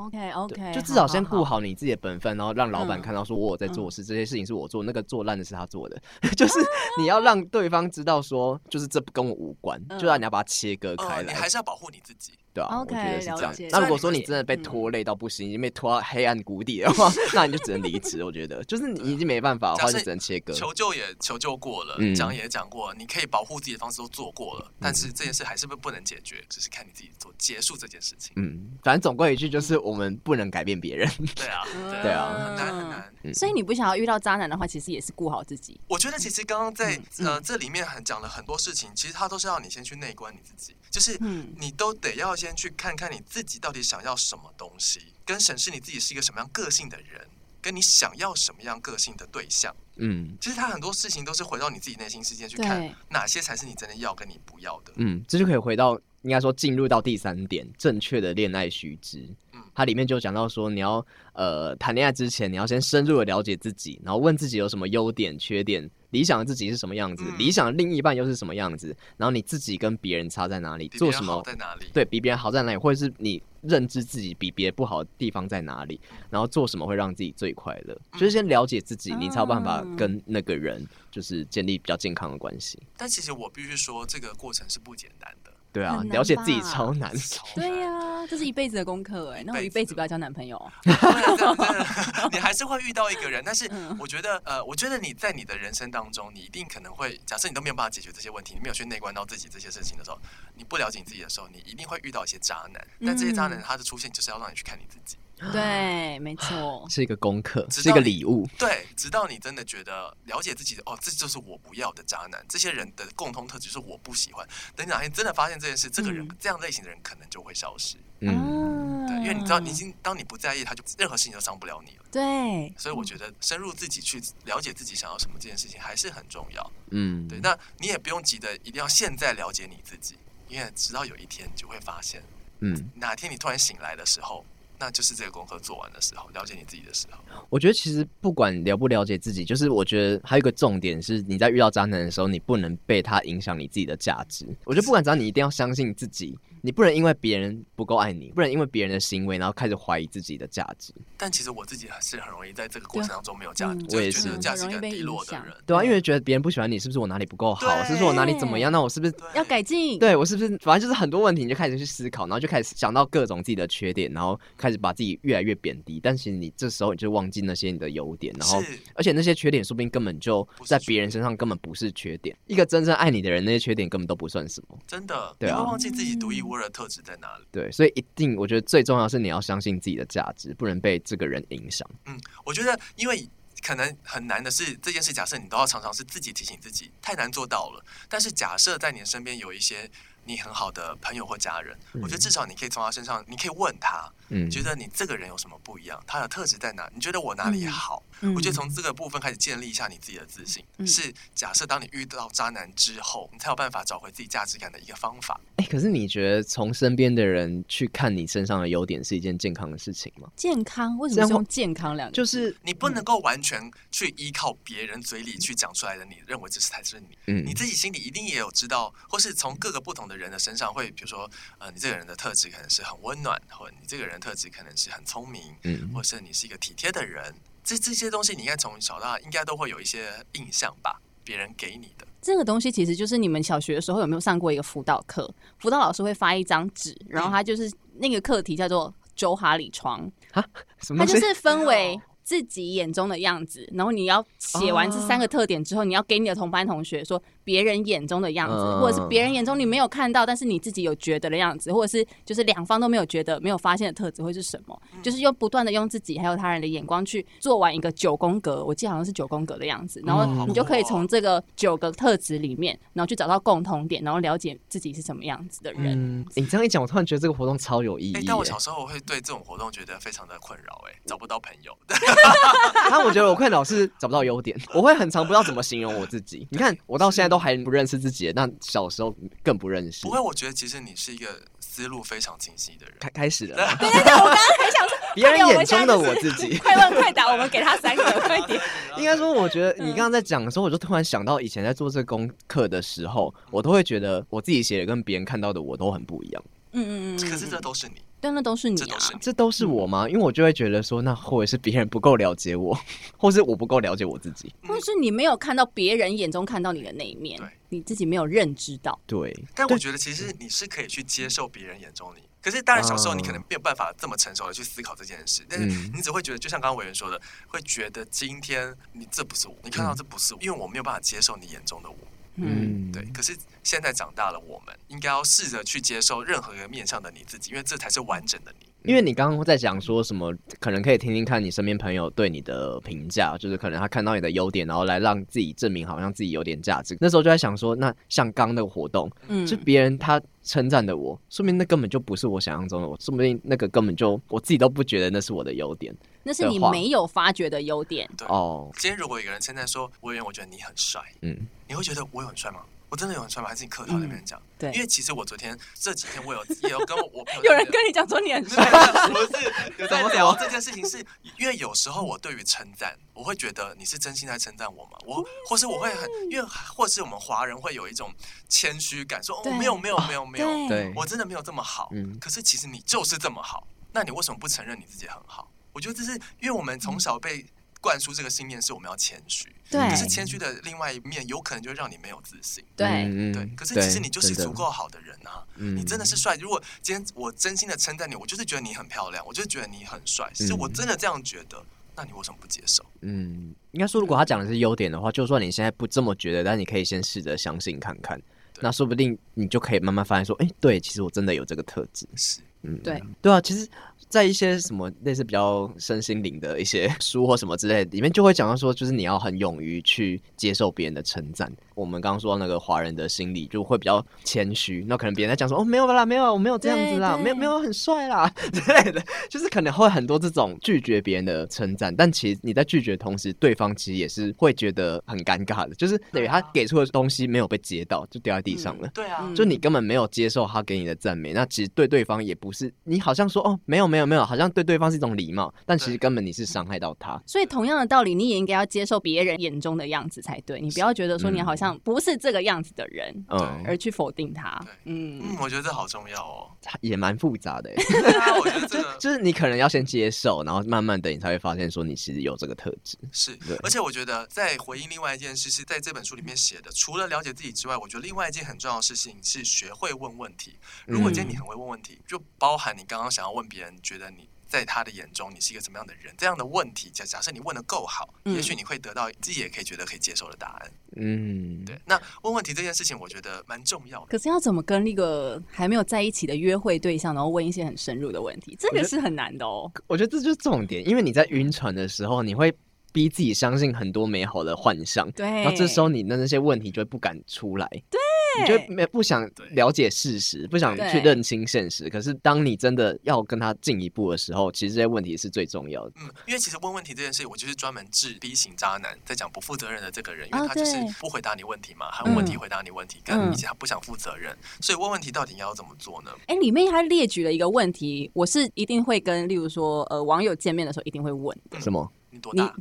OK OK，就至少先顾好你自己的本分，然后让老板看到说我有在做事，嗯、这些事情是我做，那个做烂的是他做的，嗯、[laughs] 就是你要让对方知道说，就是这跟我无关，嗯、就让你要把它切割开来、呃，你还是要保护你自己。对啊，我觉得是这样。那如果说你真的被拖累到不行，已经被拖到黑暗谷底的话，[laughs] 那你就只能离职。我觉得，就是你已经没办法的话，就只能切割。求救也求救过了，讲也讲过了，你可以保护自己的方式都做过了，但是这件事还是不不能解决，只是看你自己做结束这件事情。嗯，反正总归一句就是，我们不能改变别人。对啊，对啊，很难所以你不想要遇到渣男的话，其实也是顾好自己。我觉得其实刚刚在呃这里面很讲了很多事情，其实他都是要你先去内观你自己，就是你都得要先去看看你。自己到底想要什么东西，跟审视你自己是一个什么样个性的人，跟你想要什么样个性的对象，嗯，其实他很多事情都是回到你自己内心世界去看，哪些才是你真的要跟你不要的，嗯，这就可以回到应该说进入到第三点，正确的恋爱须知，嗯，它里面就讲到说你要呃谈恋爱之前，你要先深入的了解自己，然后问自己有什么优点、缺点。理想的自己是什么样子？嗯、理想的另一半又是什么样子？然后你自己跟别人差在哪里？做什么？在哪里？对，比别人好在哪里？或者是你认知自己比别人不好的地方在哪里？然后做什么会让自己最快乐？嗯、就是先了解自己，你才有办法跟那个人就是建立比较健康的关系。但其实我必须说，这个过程是不简单的。对啊，了解自己超难。[laughs] 对呀，这是一辈子的功课哎。那我一辈子不要交男朋友。[laughs] 你还是会遇到一个人，但是我觉得，呃，我觉得你在你的人生当中，你一定可能会，假设你都没有办法解决这些问题，你没有去内观到自己这些事情的时候，你不了解你自己的时候，你一定会遇到一些渣男。但这些渣男他的出现，就是要让你去看你自己。对，没错，是一个功课，是一个礼物。对，直到你真的觉得了解自己的，哦，这就是我不要的渣男。这些人的共通特质是我不喜欢。等你哪天真的发现这件事，这个人、嗯、这样类型的人可能就会消失。嗯，对，因为你知道，你已经当你不在意，他就任何事情都伤不了你了。对，所以我觉得深入自己去了解自己想要什么这件事情还是很重要。嗯，对，那你也不用急着一定要现在了解你自己，因为直到有一天你就会发现，嗯，哪天你突然醒来的时候。那就是这个功课做完的时候，了解你自己的时候。我觉得其实不管了不了解自己，就是我觉得还有一个重点是，你在遇到渣男的时候，你不能被他影响你自己的价值。我觉得不管怎样，你一定要相信自己。你不能因为别人不够爱你，不能因为别人的行为，然后开始怀疑自己的价值。但其实我自己还是很容易在这个过程当中没有价值，我也是价值感低落的人。对啊，因为觉得别人不喜欢你，是不是我哪里不够好？是不是我哪里怎么样？那我是不是要改进？对我是不是反正就是很多问题，你就开始去思考，然后就开始想到各种自己的缺点，然后开始把自己越来越贬低。但其实你这时候你就忘记那些你的优点，然后而且那些缺点说不定根本就在别人身上根本不是缺点。一个真正爱你的人，那些缺点根本都不算什么。真的，对啊，忘记自己独一无二的特质在哪里。对，所以一定，我觉得最重要是你要相信自己的价值，不能被这个人影响。嗯，我觉得，因为可能很难的是这件事，假设你都要常常是自己提醒自己，太难做到了。但是假设在你的身边有一些你很好的朋友或家人，嗯、我觉得至少你可以从他身上，你可以问他，嗯，觉得你这个人有什么不一样？他的特质在哪？你觉得我哪里好？嗯、我觉得从这个部分开始建立一下你自己的自信，嗯、是假设当你遇到渣男之后，你才有办法找回自己价值感的一个方法。哎、欸，可是你觉得从身边的人去看你身上的优点是一件健康的事情吗？健康？为什么是用健康两个字？就是你不能够完全去依靠别人嘴里去讲出来的，你认为这是才是你。嗯，你自己心里一定也有知道，或是从各个不同的人的身上会，比如说，呃，你这个人的特质可能是很温暖，或者你这个人的特质可能是很聪明，嗯，或是你是一个体贴的人。这这些东西，你应该从小到大应该都会有一些印象吧？别人给你的这个东西，其实就是你们小学的时候有没有上过一个辅导课？辅导老师会发一张纸，然后他就是那个课题叫做“周哈里窗”，啊，什么？它就是分为自己眼中的样子，然后你要写完这三个特点之后，你要给你的同班同学说别人眼中的样子，或者是别人眼中你没有看到，但是你自己有觉得的样子，或者是就是两方都没有觉得、没有发现的特质会是什么？就是用不断的用自己还有他人的眼光去做完一个九宫格，我记得好像是九宫格的样子，然后你就可以从这个九个特质里面，然后去找到共同点，然后了解自己是什么样子的人。你这样一讲，我突然觉得这个活动超有意义。但我小时候我会对这种活动觉得非常的困扰，哎，找不到朋友。[laughs] 那我觉得我困扰是找不到优点，我会很常不知道怎么形容我自己。你看，我到现在都还不认识自己，那小时候更不认识。不会，我觉得其实你是一个思路非常清晰的人。开开始了，对对对，我刚刚很想说，[laughs] 别人眼中的我自己。快问快答，我们给他三个，快点。[laughs] 应该说，我觉得你刚刚在讲的时候，我就突然想到，以前在做这个功课的时候，我都会觉得我自己写的跟别人看到的我都很不一样。嗯嗯嗯，可是这都是你。但那都是你啊，这都是我吗？因为我就会觉得说，那或者是别人不够了解我，[laughs] 或是我不够了解我自己，或是你没有看到别人眼中看到你的那一面，对，你自己没有认知到。对，但我觉得其实你是可以去接受别人眼中你，可是当然小时候你可能没有办法这么成熟的去思考这件事，但是你只会觉得，就像刚刚委员说的，会觉得今天你这不是我，你看到这不是我，因为我没有办法接受你眼中的我。嗯，对。可是现在长大了，我们应该要试着去接受任何一个面向的你自己，因为这才是完整的你。因为你刚刚在讲说什么，可能可以听听看你身边朋友对你的评价，就是可能他看到你的优点，然后来让自己证明好像自己有点价值。那时候就在想说，那像刚那个活动，嗯，就别人他称赞的我，说明那根本就不是我想象中的我，说不定那个根本就我自己都不觉得那是我的优点，那是你没有发觉的优点。对哦，今天如果有个人称赞说，委员，我觉得你很帅，嗯，你会觉得我有很帅吗？我真的有很帅吗？还是你客套那边讲？对，因为其实我昨天这几天我有也有跟我朋友有人跟你讲说你很帅，不是 [laughs] 有在聊这件事情，是因为有时候我对于称赞，我会觉得你是真心在称赞我吗？我或是我会很，因为或是我们华人会有一种谦虚感，说哦没有没有没有没有，对，我真的没有这么好。可是其实你就是这么好，那你为什么不承认你自己很好？我觉得这是因为我们从小被。灌输这个信念是我们要谦虚，对。可是谦虚的另外一面，有可能就会让你没有自信，对，对。可是其实你就是足够好的人啊，你真的是帅。如果今天我真心的称赞你，我就是觉得你很漂亮，我就是觉得你很帅，其实我真的这样觉得，那你为什么不接受？嗯，应该说，如果他讲的是优点的话，就算你现在不这么觉得，但你可以先试着相信看看，那说不定你就可以慢慢发现说，哎，对，其实我真的有这个特质，是，嗯，对，对啊，其实。在一些什么类似比较身心灵的一些书或什么之类的里面，就会讲到说，就是你要很勇于去接受别人的称赞。我们刚刚说到那个华人的心理，就会比较谦虚。那可能别人在讲说，哦，没有啦，没有，我没有这样子啦，没有，没有很帅啦 [laughs] 之类的，就是可能会很多这种拒绝别人的称赞。但其实你在拒绝的同时，对方其实也是会觉得很尴尬的，就是等于他给出的东西没有被接到，就掉在地上了。对啊，就你根本没有接受他给你的赞美，那其实对对方也不是，你好像说，哦，没有，没有。有没有？好像对对方是一种礼貌，但其实根本你是伤害到他。所以同样的道理，你也应该要接受别人眼中的样子才对。你不要觉得说你好像不是这个样子的人，嗯，而去否定他。嗯嗯，我觉得这好重要哦，也蛮复杂的。[laughs] 我觉得这个 [laughs] 就是你可能要先接受，然后慢慢的你才会发现说你其实有这个特质。是，而且我觉得在回应另外一件事，是在这本书里面写的，除了了解自己之外，我觉得另外一件很重要的事情是学会问问题。如果今天你很会问问题，就包含你刚刚想要问别人，觉得你。在他的眼中，你是一个什么样的人？这样的问题，假假设你问的够好，嗯、也许你会得到自己也可以觉得可以接受的答案。嗯，对。那问问题这件事情，我觉得蛮重要的。可是要怎么跟那个还没有在一起的约会对象，然后问一些很深入的问题，这个是很难的哦。我觉得这就是重点，因为你在晕船的时候，你会逼自己相信很多美好的幻想，对。然后这时候你的那些问题就会不敢出来，对。你就没不想了解事实，不想去认清现实。可是当你真的要跟他进一步的时候，其实这些问题是最重要的。嗯，因为其实问问题这件事，我就是专门治 B 型渣男，在讲不负责任的这个人，因为他就是不回答你问题嘛，还有问题回答你问题，跟以及他不想负责任，所以问问题到底要怎么做呢？哎，里面他列举了一个问题，我是一定会跟，例如说呃网友见面的时候一定会问的。什么？你多大？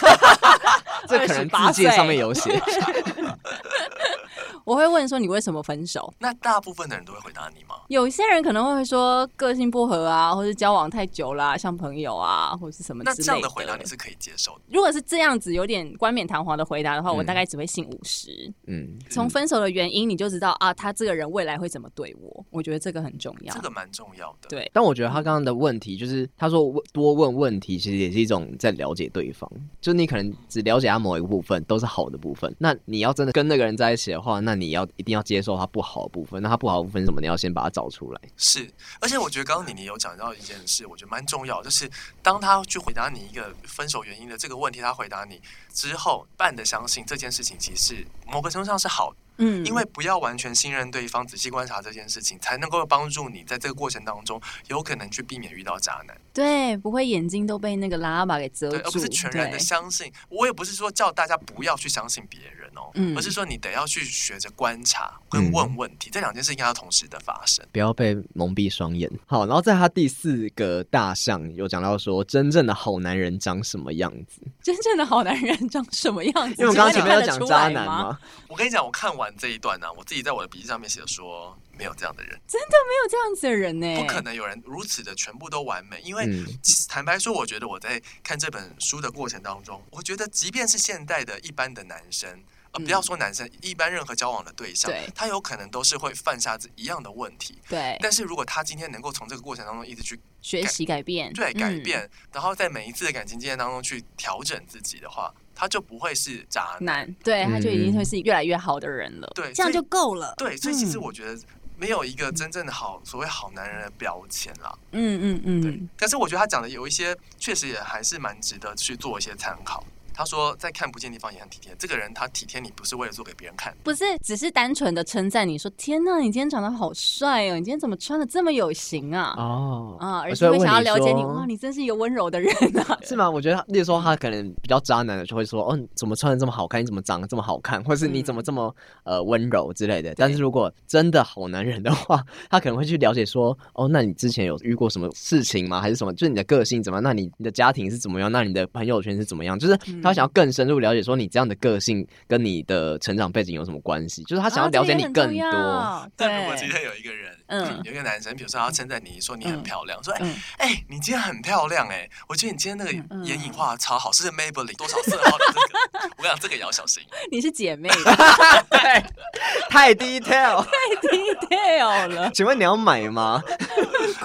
[laughs] 这可能字界上面有写。[laughs] 我会问说，你为什么分手？那大部分的人都会回答你吗？有些人可能会说个性不合啊，或是交往太久啦、啊，像朋友啊，或是什么之类的。那这样的回答你是可以接受的？如果是这样子有点冠冕堂皇的回答的话，嗯、我大概只会信五十。嗯，从分手的原因你就知道啊，他这个人未来会怎么对我？我觉得这个很重要，这个蛮重要的。对，但我觉得他刚刚的问题就是，他说多问问题，其实也是一种在了解对方。就你可能只了解他某一个部分，都是好的部分。那你要真的跟那个人在一起的话，那你要一定要接受他不好的部分。那他不好的部分什么？你要先把它找出来。是，而且我觉得刚刚你你有讲到一件事，我觉得蛮重要，就是当他去回答你一个分手原因的这个问题，他回答你之后，半的相信这件事情其实某个程度上是好。嗯，因为不要完全信任对方，仔细观察这件事情，才能够帮助你在这个过程当中，有可能去避免遇到渣男。对，不会眼睛都被那个喇叭给遮住，对，而不是全然的相信。我也不是说叫大家不要去相信别人哦，嗯，而是说你得要去学着观察跟问问题，嗯，这两件事情要同时的发生，不要被蒙蔽双眼。好，然后在他第四个大项有讲到说，真正的好男人长什么样子？真正的好男人长什么样子？[laughs] 因为我刚刚前面有讲渣男吗？我跟你讲，我看完这一段呢，啊，我自己在我的笔记上面写说，没有这样的人，真的没有这样子的人呢，不可能有人如此的全部都完美。因为、嗯、坦白说，我觉得我在看这本书的过程当中，我觉得即便是现代的一般的男生，呃，不要说男生，一般任何交往的对象，对，他有可能都是会犯下这一样的问题。对，但是如果他今天能够从这个过程当中一直去学习改变，对，改变、嗯，然后在每一次的感情经验当中去调整自己的话。他就不会是渣男，对，他就已经会是越来越好的人了。嗯、对，这样就够了。对，所以其实我觉得没有一个真正的好、嗯、所谓好男人的标签啦。嗯嗯嗯。对，但是我觉得他讲的有一些，确实也还是蛮值得去做一些参考。他说，在看不见的地方也很体贴。这个人他体贴你，不是为了做给别人看，不是只是单纯的称赞你说：“天呐，你今天长得好帅哦！你今天怎么穿的这么有型啊？”哦啊，而是会想要了解你。哇，你真是一个温柔的人啊，[laughs] 是吗？我觉得，例如说他可能比较渣男的，就会说：“哦，你怎么穿的这么好看？你怎么长得这么好看？或是你怎么这么呃温柔之类的。”但是如果真的好男人的话，[laughs] 他可能会去了解说：“哦，那你之前有遇过什么事情吗？还是什么？就是你的个性怎么样？那你你的家庭是怎么样？那你的朋友圈是怎么样？就是他想要更深入。了解说你这样的个性跟你的成长背景有什么关系？就是他想要了解你更多。啊、但如果今天有一个人，嗯，有一个男生，比如说他称赞你说你很漂亮，嗯、说哎哎、欸欸，你今天很漂亮哎、欸，我觉得你今天那个眼影画的超好，是 Maybelline 多少色号的这个？[laughs] 我跟你讲，这个也要小心。[laughs] 你是姐妹，[laughs] 对，太 detail，太 detail 了。请问你要买吗？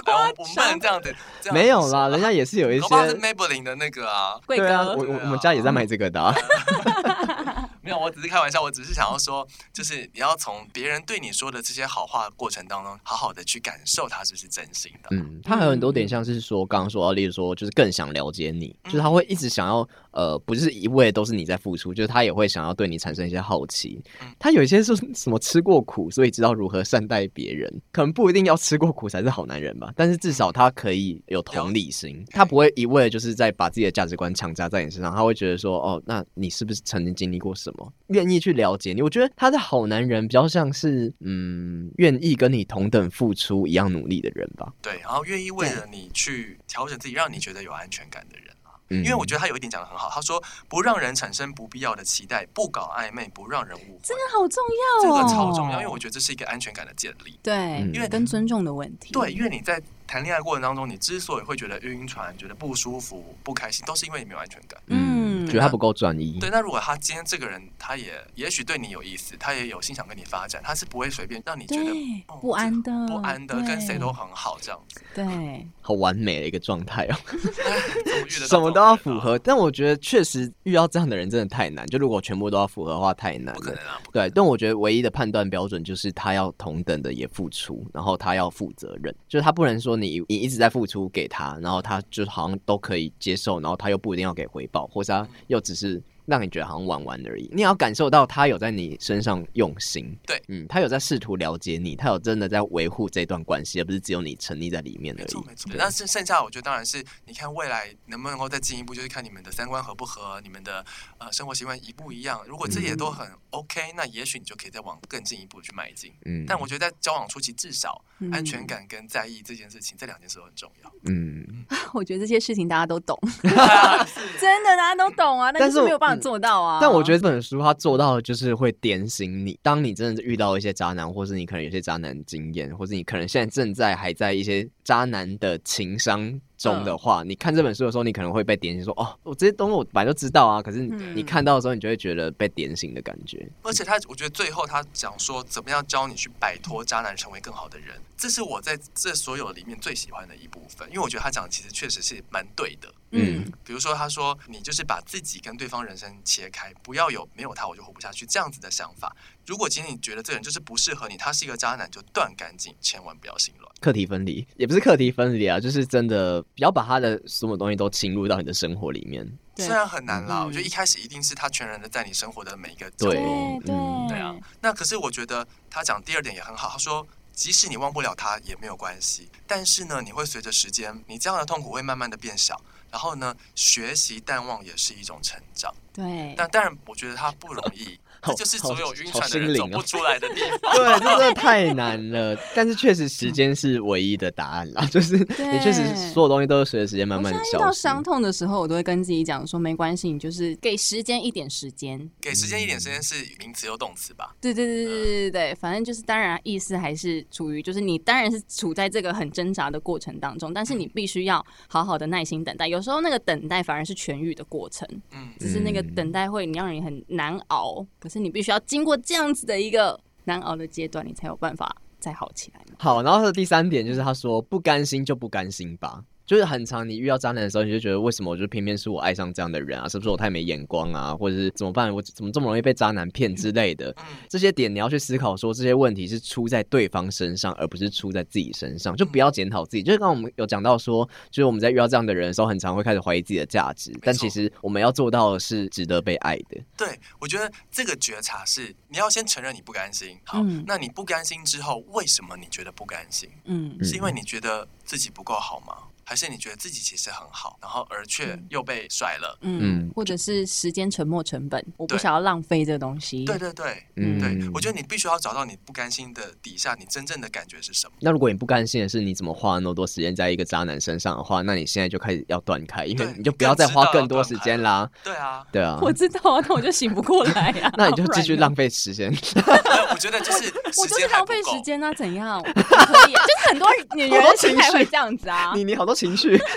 我们不能这样子，没有啦，人家也是有一些是 Maybelline 的那个啊，贵哥，我我我们家也在买这个的、啊。[laughs] 没有，我只是开玩笑。我只是想要说，就是你要从别人对你说的这些好话过程当中，好好的去感受他是不是真心的。嗯，他还有很多点，像是说刚刚说到，例如说，就是更想了解你，就是他会一直想要，呃，不是一味都是你在付出，就是他也会想要对你产生一些好奇。他有一些是什么吃过苦，所以知道如何善待别人，可能不一定要吃过苦才是好男人吧。但是至少他可以有同理心，他不会一味就是在把自己的价值观强加在你身上，他会觉得说，哦，那你是不是曾经经历过什么？愿意去了解你，我觉得他的好男人比较像是，嗯，愿意跟你同等付出一样努力的人吧。对，然后愿意为了你去调整自己，让你觉得有安全感的人因为我觉得他有一点讲的很好，他说不让人产生不必要的期待，不搞暧昧，不让人误会，真的好重要哦，这个超重要，因为我觉得这是一个安全感的建立。对，因为跟尊重的问题。对，因为你在。谈恋爱过程当中，你之所以会觉得晕船、觉得不舒服、不开心，都是因为你没有安全感。嗯，觉得他不够专一。对，那如果他今天这个人，他也也许对你有意思，他也有心想跟你发展，他是不会随便让你觉得不安的、不安的，跟谁都很好这样子。对，[laughs] 好完美的一个状态哦。[laughs] [laughs] 什么都要符合，但我觉得确实遇到这样的人真的太难。就如果全部都要符合的话，太难了。不可能啊。对，但我觉得唯一的判断标准就是他要同等的也付出，然后他要负责任，就是他不能说你你一直在付。付出给他，然后他就好像都可以接受，然后他又不一定要给回报，或是他又只是。让你觉得好像玩玩而已，你也要感受到他有在你身上用心，对，嗯，他有在试图了解你，他有真的在维护这段关系，而不是只有你沉溺在里面而已。没错，没错。那剩剩下，我觉得当然是你看未来能不能够再进一步，就是看你们的三观合不合，你们的呃生活习惯一不一样。如果这些都很 OK，嗯，那也许你就可以再往更进一步去迈进。嗯，但我觉得在交往初期，至少安全感跟在意这件事情，嗯，这两件事都很重要。嗯，[laughs] 我觉得这些事情大家都懂，[laughs] [laughs] 真的大家都懂啊，但是没有办法做到啊。但我觉得这本书它做到的就是会点醒你，当你真的遇到一些渣男，或是你可能有些渣男经验，或是你可能现在正在还在一些渣男的情伤中的话，嗯、你看这本书的时候，你可能会被点醒说，说哦，我这些东西我本来就知道啊。可是你看到的时候，你就会觉得被点醒的感觉。而且他，我觉得最后他讲说，怎么样教你去摆脱渣男，成为更好的人。这是我在这所有里面最喜欢的一部分，因为我觉得他讲的其实确实是蛮对的。嗯，比如说他说，你就是把自己跟对方人生切开，不要有没有他我就活不下去这样子的想法。如果今天你觉得这个人就是不适合你，他是一个渣男，就断干净，千万不要心软。课题分离也不是课题分离啊，就是真的不要把他的什么东西都侵入到你的生活里面。虽然很难啦，嗯、我觉得一开始一定是他全然的在你生活的每一个角落。对，对，对啊。那可是我觉得他讲第二点也很好，他说。即使你忘不了他也没有关系，但是呢，你会随着时间，你这样的痛苦会慢慢的变小，然后呢，学习淡忘也是一种成长。对，但当然，我觉得他不容易。这就是所有晕船的人走不出来的地方。[laughs] 对，这真的 [laughs] 太难了。但是确实，时间是唯一的答案啦。就是你确实所有东西都是随着时间慢慢的消到伤痛的时候，我都会跟自己讲说，没关系，你就是给时间一点时间。给时间一点时间是名词又动词吧？对对对对对对对，反正就是当然意思还是处于就是你当然是处在这个很挣扎的过程当中，但是你必须要好好的耐心等待。有时候那个等待反而是痊愈的过程。嗯，只是那个等待会你让你很难熬。可是你必须要经过这样子的一个难熬的阶段，你才有办法再好起来。好，然后他的第三点就是他说：“不甘心就不甘心吧。”就是很长，你遇到渣男的时候，你就觉得为什么我就偏偏是我爱上这样的人啊？是不是我太没眼光啊？或者是怎么办？我怎么这么容易被渣男骗之类的？这些点你要去思考，说这些问题是出在对方身上，而不是出在自己身上。就不要检讨自己。就是刚刚我们有讲到说，就是我们在遇到这样的人的时候，很常会开始怀疑自己的价值。但其实我们要做到的是值得被爱的。对，我觉得这个觉察是你要先承认你不甘心。好，嗯、那你不甘心之后，为什么你觉得不甘心？嗯，是因为你觉得自己不够好吗？还是你觉得自己其实很好，然后而却又被甩了，嗯，或者是时间沉没成本，我不想要浪费这个东西。对对对，嗯，对，我觉得你必须要找到你不甘心的底下，你真正的感觉是什么？那如果你不甘心的是你怎么花那么多时间在一个渣男身上的话，那你现在就开始要断开，因为你就不要再花更多时间啦。对啊，对啊，[laughs] 我知道啊，那我就醒不过来呀。[laughs] 那你就继续浪费时间。[laughs] 我觉得就是我就是浪费时间啊，怎样？可以啊，就是很多女人心态会这样子啊。你你好多情绪。[laughs]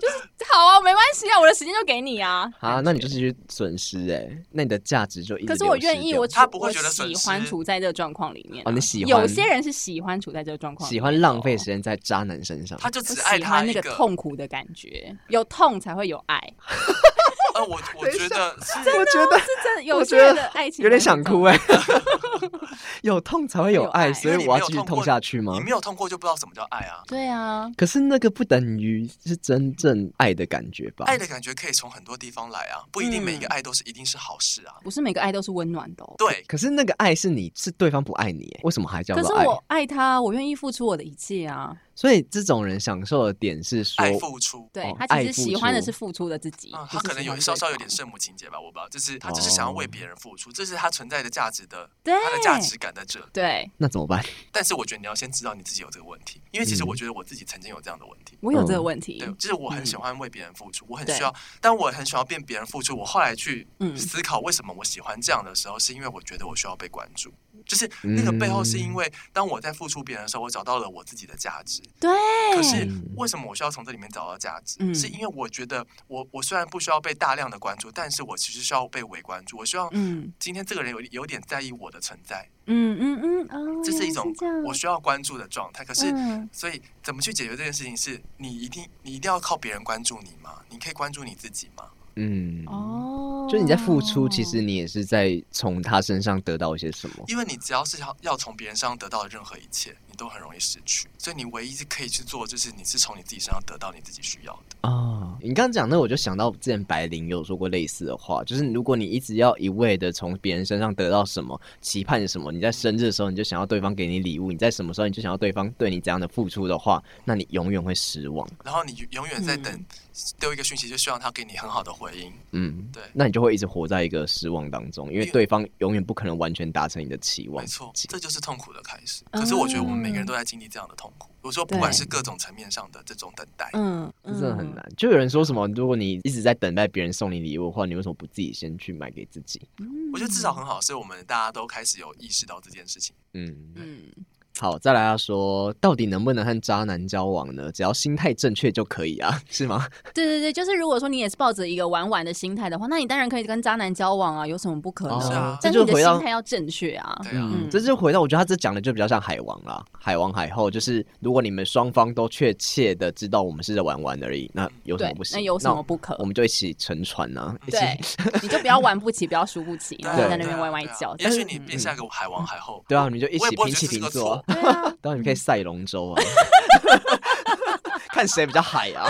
就是好啊，没关系啊，我的时间就给你啊。啊，那你就是去损失哎、欸，那你的价值就一。可是我愿意，我他不会觉得喜欢处在这个状况里面、啊。哦，你喜欢？有些人是喜欢处在这个状况，喜欢浪费时间在渣男身上。他就只爱他喜欢那个痛苦的感觉，有痛才会有爱。呃，我我觉得，我觉得是真的，有些人的爱情有点想哭哎。有痛才会有爱，所以我要继续痛下去吗？你没有痛过就不知道什么叫爱啊。对啊，可是那个不等于是真正爱的感觉吧？爱的感觉可以从很多地方来啊，不一定每一个爱都是一定是好事啊。不是每个爱都是温暖的。对，可是那个爱是你是对方不爱你，为什么还叫做爱？可是我爱他，我愿意付出我的一切啊。所以这种人享受的点是说爱付出，对，他其实喜欢的是付出的自己。他可能有稍稍有点圣母情节吧，我不知道，就是他就是想要为别人付出，这是他存在的价值的，他的价值感在这。对，那怎么办？[laughs] 但是我觉得你要先知道你自己有这个问题，因为其实我觉得我自己曾经有这样的问题。我有这个问题，对，就是我很喜欢为别人付出，我很需要，但我很喜欢变别人付出。我后来去思考为什么我喜欢这样的时候，是因为我觉得我需要被关注。就是那个背后，是因为当我在付出别人的时候，我找到了我自己的价值。对。可是为什么我需要从这里面找到价值？嗯、是因为我觉得我我虽然不需要被大量的关注，但是我其实需要被微关注。我希望今天这个人有有点在意我的存在。嗯嗯嗯。哦。这是一种我需要关注的状态。可是，所以怎么去解决这件事情？是你一定你一定要靠别人关注你吗？你可以关注你自己吗？嗯。哦。就你在付出，其实你也是在从他身上得到一些什么。因为你只要是要要从别人身上得到的任何一切，你都很容易失去。所以你唯一是可以去做，就是你是从你自己身上得到你自己需要的。啊、哦，你刚刚讲那，我就想到之前白灵有说过类似的话，就是如果你一直要一味的从别人身上得到什么，期盼什么，你在生日的时候你就想要对方给你礼物，你在什么时候你就想要对方对你这样的付出的话，那你永远会失望。然后你永远在等。嗯丢一个讯息，就希望他给你很好的回应。嗯，对，那你就会一直活在一个失望当中，因为对方永远不可能完全达成你的期望。没错，这就是痛苦的开始。可是我觉得我们每个人都在经历这样的痛苦。我说，不管是各种层面上的这种等待，嗯，真的很难。就有人说什么，如果你一直在等待别人送你礼物的话，你为什么不自己先去买给自己？我觉得至少很好，是我们大家都开始有意识到这件事情。嗯嗯。好，再来要说，到底能不能和渣男交往呢？只要心态正确就可以啊，是吗？[laughs] 对对对，就是如果说你也是抱着一个玩玩的心态的话，那你当然可以跟渣男交往啊，有什么不可能？是啊，但是你的心态要正确啊。对啊，这就回到我觉得他这讲的就比较像海王啦，海王海后，就是如果你们双方都确切的知道我们是在玩玩而已，那有什么不行？那有什么不可？我们就一起乘船呢？对，你就不要玩不起，不要输不起，[laughs] 然后在那边歪歪叫。也许你变下一个海王海后，对啊，你们就一起平起平坐，对啊，当然。可以赛龙舟啊，[laughs] 看谁比较海啊！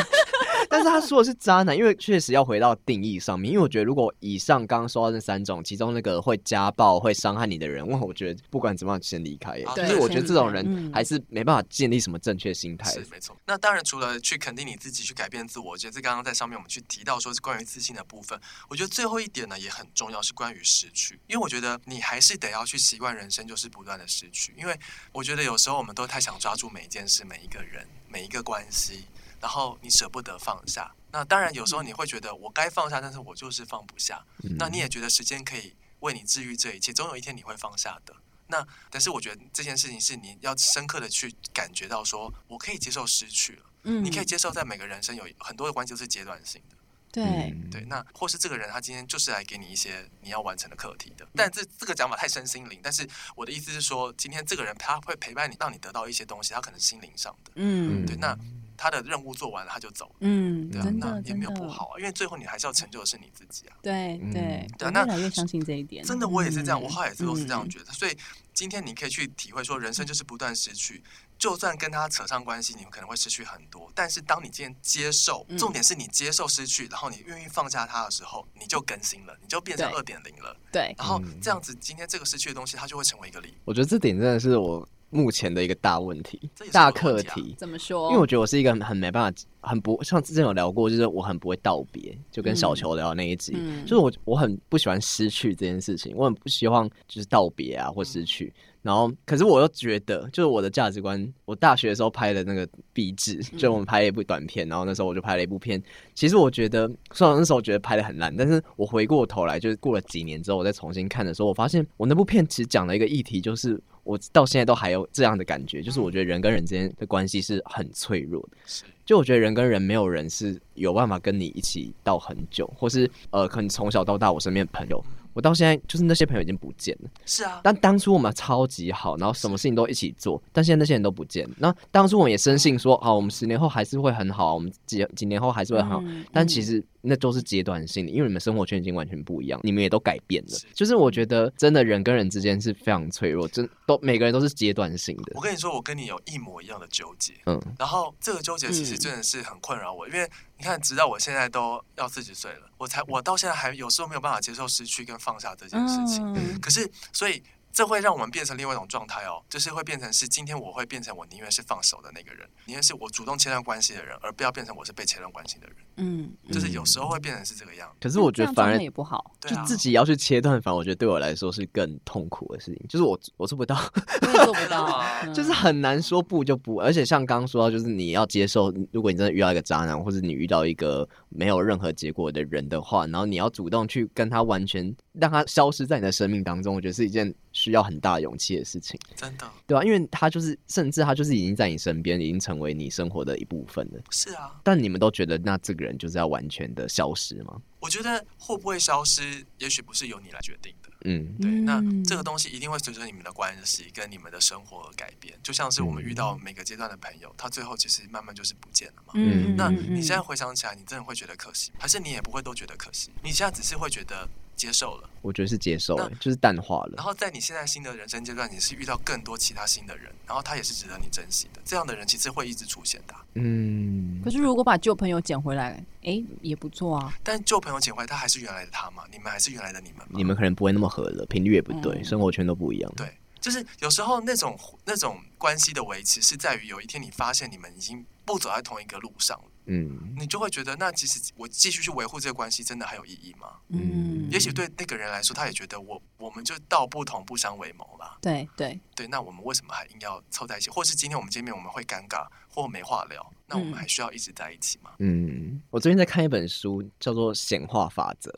但是他说的是渣男，因为确实要回到定义上面。因为我觉得，如果以上刚刚说到那三种，其中那个会家暴、会伤害你的人，哇，我觉得不管怎么样，先离开。啊、就是我觉得这种人还是没办法建立什么正确心态。是没错。那当然，除了去肯定你自己，去改变自我，我觉得这刚刚在上面我们去提到说是关于自信的部分。我觉得最后一点呢也很重要，是关于失去。因为我觉得你还是得要去习惯人生就是不断的失去。因为我觉得有时候我们都太想抓住每一件事、每一个人、每一个关系。然后你舍不得放下，那当然有时候你会觉得我该放下，但是我就是放不下。嗯、那你也觉得时间可以为你治愈这一切，总有一天你会放下的。那但是我觉得这件事情是你要深刻的去感觉到，说我可以接受失去了。嗯，你可以接受在每个人生有很多的关系都是阶段性的。对、嗯、对，那或是这个人他今天就是来给你一些你要完成的课题的。但这这个讲法太身心灵，但是我的意思是说，今天这个人他会陪伴你，让你得到一些东西，他可能是心灵上的。嗯，对，那。他的任务做完了，他就走了。嗯，对啊，那也没有不好啊，因为最后你还是要成就的是你自己啊。对对对，那越来越相信这一点。真的，我也是这样，我后来也是都是这样觉得。所以今天你可以去体会说，人生就是不断失去，就算跟他扯上关系，你们可能会失去很多。但是当你今天接受，重点是你接受失去，然后你愿意放下他的时候，你就更新了，你就变成二点零了。对，然后这样子，今天这个失去的东西，它就会成为一个礼物。我觉得这点真的是我。目前的一个大问题，大课题，怎么说？因为我觉得我是一个很，没办法，很不像之前有聊过，就是我很不会道别，就跟小球聊那一集，嗯、就是我我很不喜欢失去这件事情，我很不希望就是道别啊或失去。嗯、然后，可是我又觉得，就是我的价值观，我大学的时候拍的那个壁纸，就我们拍了一部短片，然后那时候我就拍了一部片。其实我觉得，虽然那时候我觉得拍的很烂，但是我回过头来，就是过了几年之后，我再重新看的时候，我发现我那部片其实讲了一个议题，就是。我到现在都还有这样的感觉，就是我觉得人跟人之间的关系是很脆弱的。是，就我觉得人跟人没有人是有办法跟你一起到很久，或是呃，可能从小到大我身边的朋友。我到现在就是那些朋友已经不见了，是啊。但当初我们超级好，然后什么事情都一起做，但现在那些人都不见了。那当初我们也深信说，好，我们十年后还是会很好，我们几几年后还是会很好。嗯、但其实那都是阶段性的，因为你们生活圈已经完全不一样，你们也都改变了。是就是我觉得真的人跟人之间是非常脆弱，真都每个人都是阶段性的。我跟你说，我跟你有一模一样的纠结，嗯。然后这个纠结其实真的是很困扰我，嗯、因为。你看，直到我现在都要四十岁了，我才我到现在还有时候没有办法接受失去跟放下这件事情。嗯、可是，所以。这会让我们变成另外一种状态哦，就是会变成是今天我会变成我宁愿是放手的那个人，宁愿是我主动切断关系的人，而不要变成我是被切断关系的人。嗯，就是有时候会变成是这个样子。可是我觉得反而也不好，就自己要去切断，反而我觉得对我来说是更痛苦的事情。就是我我做不到，我也做不到，[laughs] 就是很难说不就不。而且像刚刚说到，就是你要接受，如果你真的遇到一个渣男，或者你遇到一个没有任何结果的人的话，然后你要主动去跟他完全让他消失在你的生命当中，我觉得是一件。需要很大勇气的事情，真的，对吧、啊？因为他就是，甚至他就是已经在你身边，已经成为你生活的一部分了。是啊，但你们都觉得，那这个人就是要完全的消失吗？我觉得会不会消失，也许不是由你来决定的。嗯，对。那这个东西一定会随着你们的关系跟你们的生活而改变。就像是我们遇到每个阶段的朋友，他最后其实慢慢就是不见了嘛。嗯，那你现在回想起来，你真的会觉得可惜，还是你也不会都觉得可惜？你现在只是会觉得。接受了，我觉得是接受了，就是淡化了。然后在你现在新的人生阶段，你是遇到更多其他新的人，然后他也是值得你珍惜的。这样的人其实会一直出现的。嗯，可是如果把旧朋友捡回来，哎、欸，也不错啊。但旧朋友捡回来，他还是原来的他吗？你们还是原来的你们吗？你们可能不会那么合了，频率也不对，嗯、生活圈都不一样。对，就是有时候那种那种关系的维持，是在于有一天你发现你们已经不走在同一个路上了。嗯，你就会觉得，那其实我继续去维护这个关系，真的还有意义吗？嗯，也许对那个人来说，他也觉得我我我们就道不同不相为谋了。对对对，那我们为什么还硬要凑在一起？或是今天我们见面我们会尴尬或没话聊？那我们还需要一直在一起吗？嗯，我最近在看一本书，叫做《显化法则》。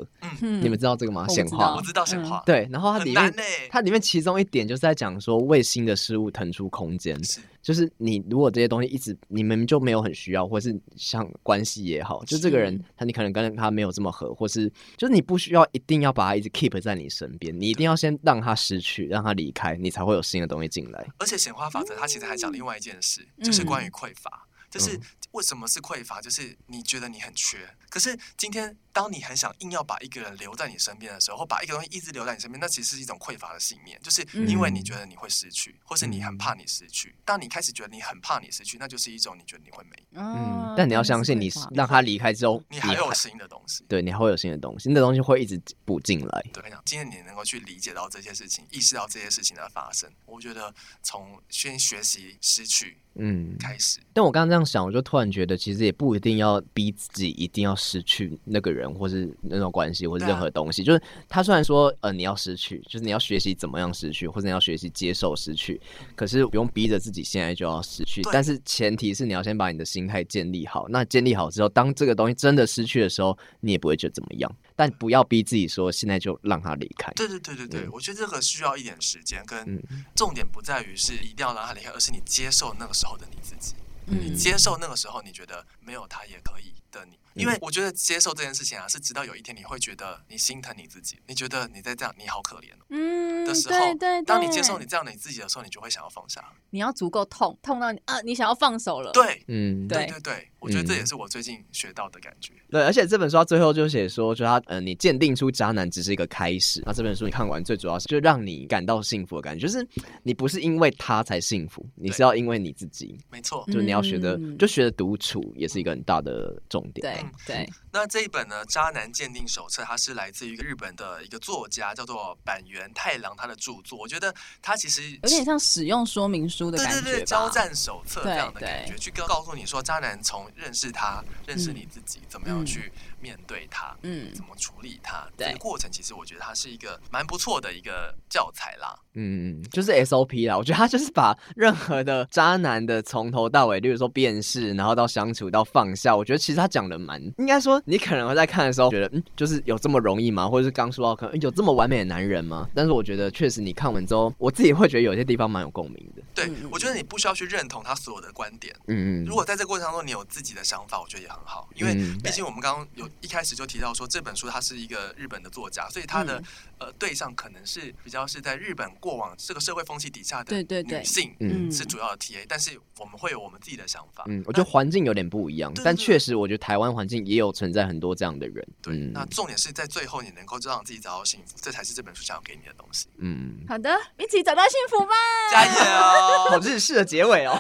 嗯，你们知道这个吗？显化，我知道显化。对，然后它里面，它里面其中一点就是在讲说，为新的事物腾出空间。是，就是你如果这些东西一直你们就没有很需要，或是像关系也好，就这个人他你可能跟他没有这么合，或是就是你不需要一定要把他一直 keep 在你身边，你一定要先让他失去，让他离开，你才会有新的东西进来。而且显化法则，它其实还讲另外一件事，就是关于匮乏。就是为什么是匮乏？就是你觉得你很缺，可是今天当你很想硬要把一个人留在你身边的时候，或把一个东西一直留在你身边，那其实是一种匮乏的信念，就是因为你觉得你会失去，或是你很怕你失去。当你开始觉得你很怕你失去，那就是一种你觉得你会没。嗯，但你要相信，你让他离开之后，你还有新的东西。对，你还会有新的东西，新的东西会一直补进来。对，今天你能够去理解到这些事情，意识到这些事情的发生，我觉得从先学习失去。嗯，开始。但我刚刚这样想，我就突然觉得，其实也不一定要逼自己一定要失去那个人，或是那种关系，或是任何东西。啊、就是他虽然说，呃，你要失去，就是你要学习怎么样失去，或者你要学习接受失去。可是不用逼着自己现在就要失去。但是前提是你要先把你的心态建立好。那建立好之后，当这个东西真的失去的时候，你也不会觉得怎么样。但不要逼自己说现在就让他离开。对对对对对，嗯、我觉得这个需要一点时间，跟重点不在于是一定要让他离开，而是你接受那个时候的你自己，嗯、你接受那个时候你觉得没有他也可以的你。因为我觉得接受这件事情啊，是直到有一天你会觉得你心疼你自己，你觉得你在这样你好可怜，嗯的时候，对对对，当你接受你这样的你自己的时候，你就会想要放下。你要足够痛，痛到你啊，你想要放手了。对，嗯，对对对，我觉得这也是我最近学到的感觉。对，而且这本书它最后就写说，就他呃，你鉴定出渣男只是一个开始。那这本书你看完，最主要是就让你感到幸福的感觉，就是你不是因为他才幸福，你是要因为你自己。没错，就你要学的，就学的独处也是一个很大的重点。对对。那这一本呢，《渣男鉴定手册》，它是来自于一个日本的一个作家，叫做板垣太郎，他的著作。我觉得他其实有点像使用说明书的感觉，对对对，交战手册这样的感觉，去告告诉你说，渣男从认识他、认识你自己，怎么样去面对他，嗯，怎么处理他，这个过程，其实我觉得它是一个蛮不错的一个教材啦。嗯，就是 SOP 啦。我觉得他就是把任何的渣男的从头到尾，例如说辨识，然后到相处到放下，我觉得其实他讲的蛮，应该说你可能会在看的时候觉得，嗯，就是有这么容易吗？或者是刚说到可能有这么完美的男人吗？但是我觉得确实你看完之后，我自己会觉得有些地方蛮有共鸣的。对，我觉得你不需要去认同他所有的观点。嗯嗯。如果在这个过程当中你有自己的想法，我觉得也很好，因为毕竟我们刚刚有一开始就提到说这本书它是一个日本的作家，所以他的、嗯、呃对象可能是比较是在日本过往这个社会风气底下的女性，嗯，是主要的 TA，但是我们会有我们自己的想法。嗯，我觉得环境有点不一样，但确实我觉得台湾环境也有存在很多这样的人。对，嗯、那重点是在最后你能够让自己找到幸福，这才是这本书想要给你的东西。嗯，好的，一起找到幸福吧，[laughs] 加油！[laughs] 好日式的结尾哦，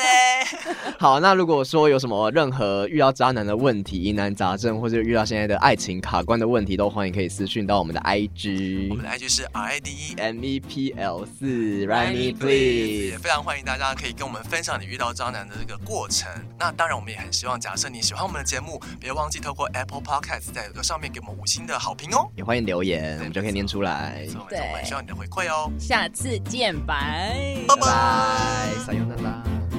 [laughs] 好，那如果说有什么任何遇到渣男的问题、疑难杂症，或者遇到现在的爱情卡关的问题，都欢迎可以私讯到我们的 IG，我们的 IG 是 R I D E M E P L 四，Write me please，也非常欢迎大家可以跟我们分享你遇到渣男的这个过程。那当然，我们也很希望，假设你喜欢我们的节目，别忘记透过 Apple Podcast 在上面给我们五星的好评哦，也欢迎留言，我们就可以念出来。对，我们需要你的回馈哦。下次见，拜拜拜，撒由那拉。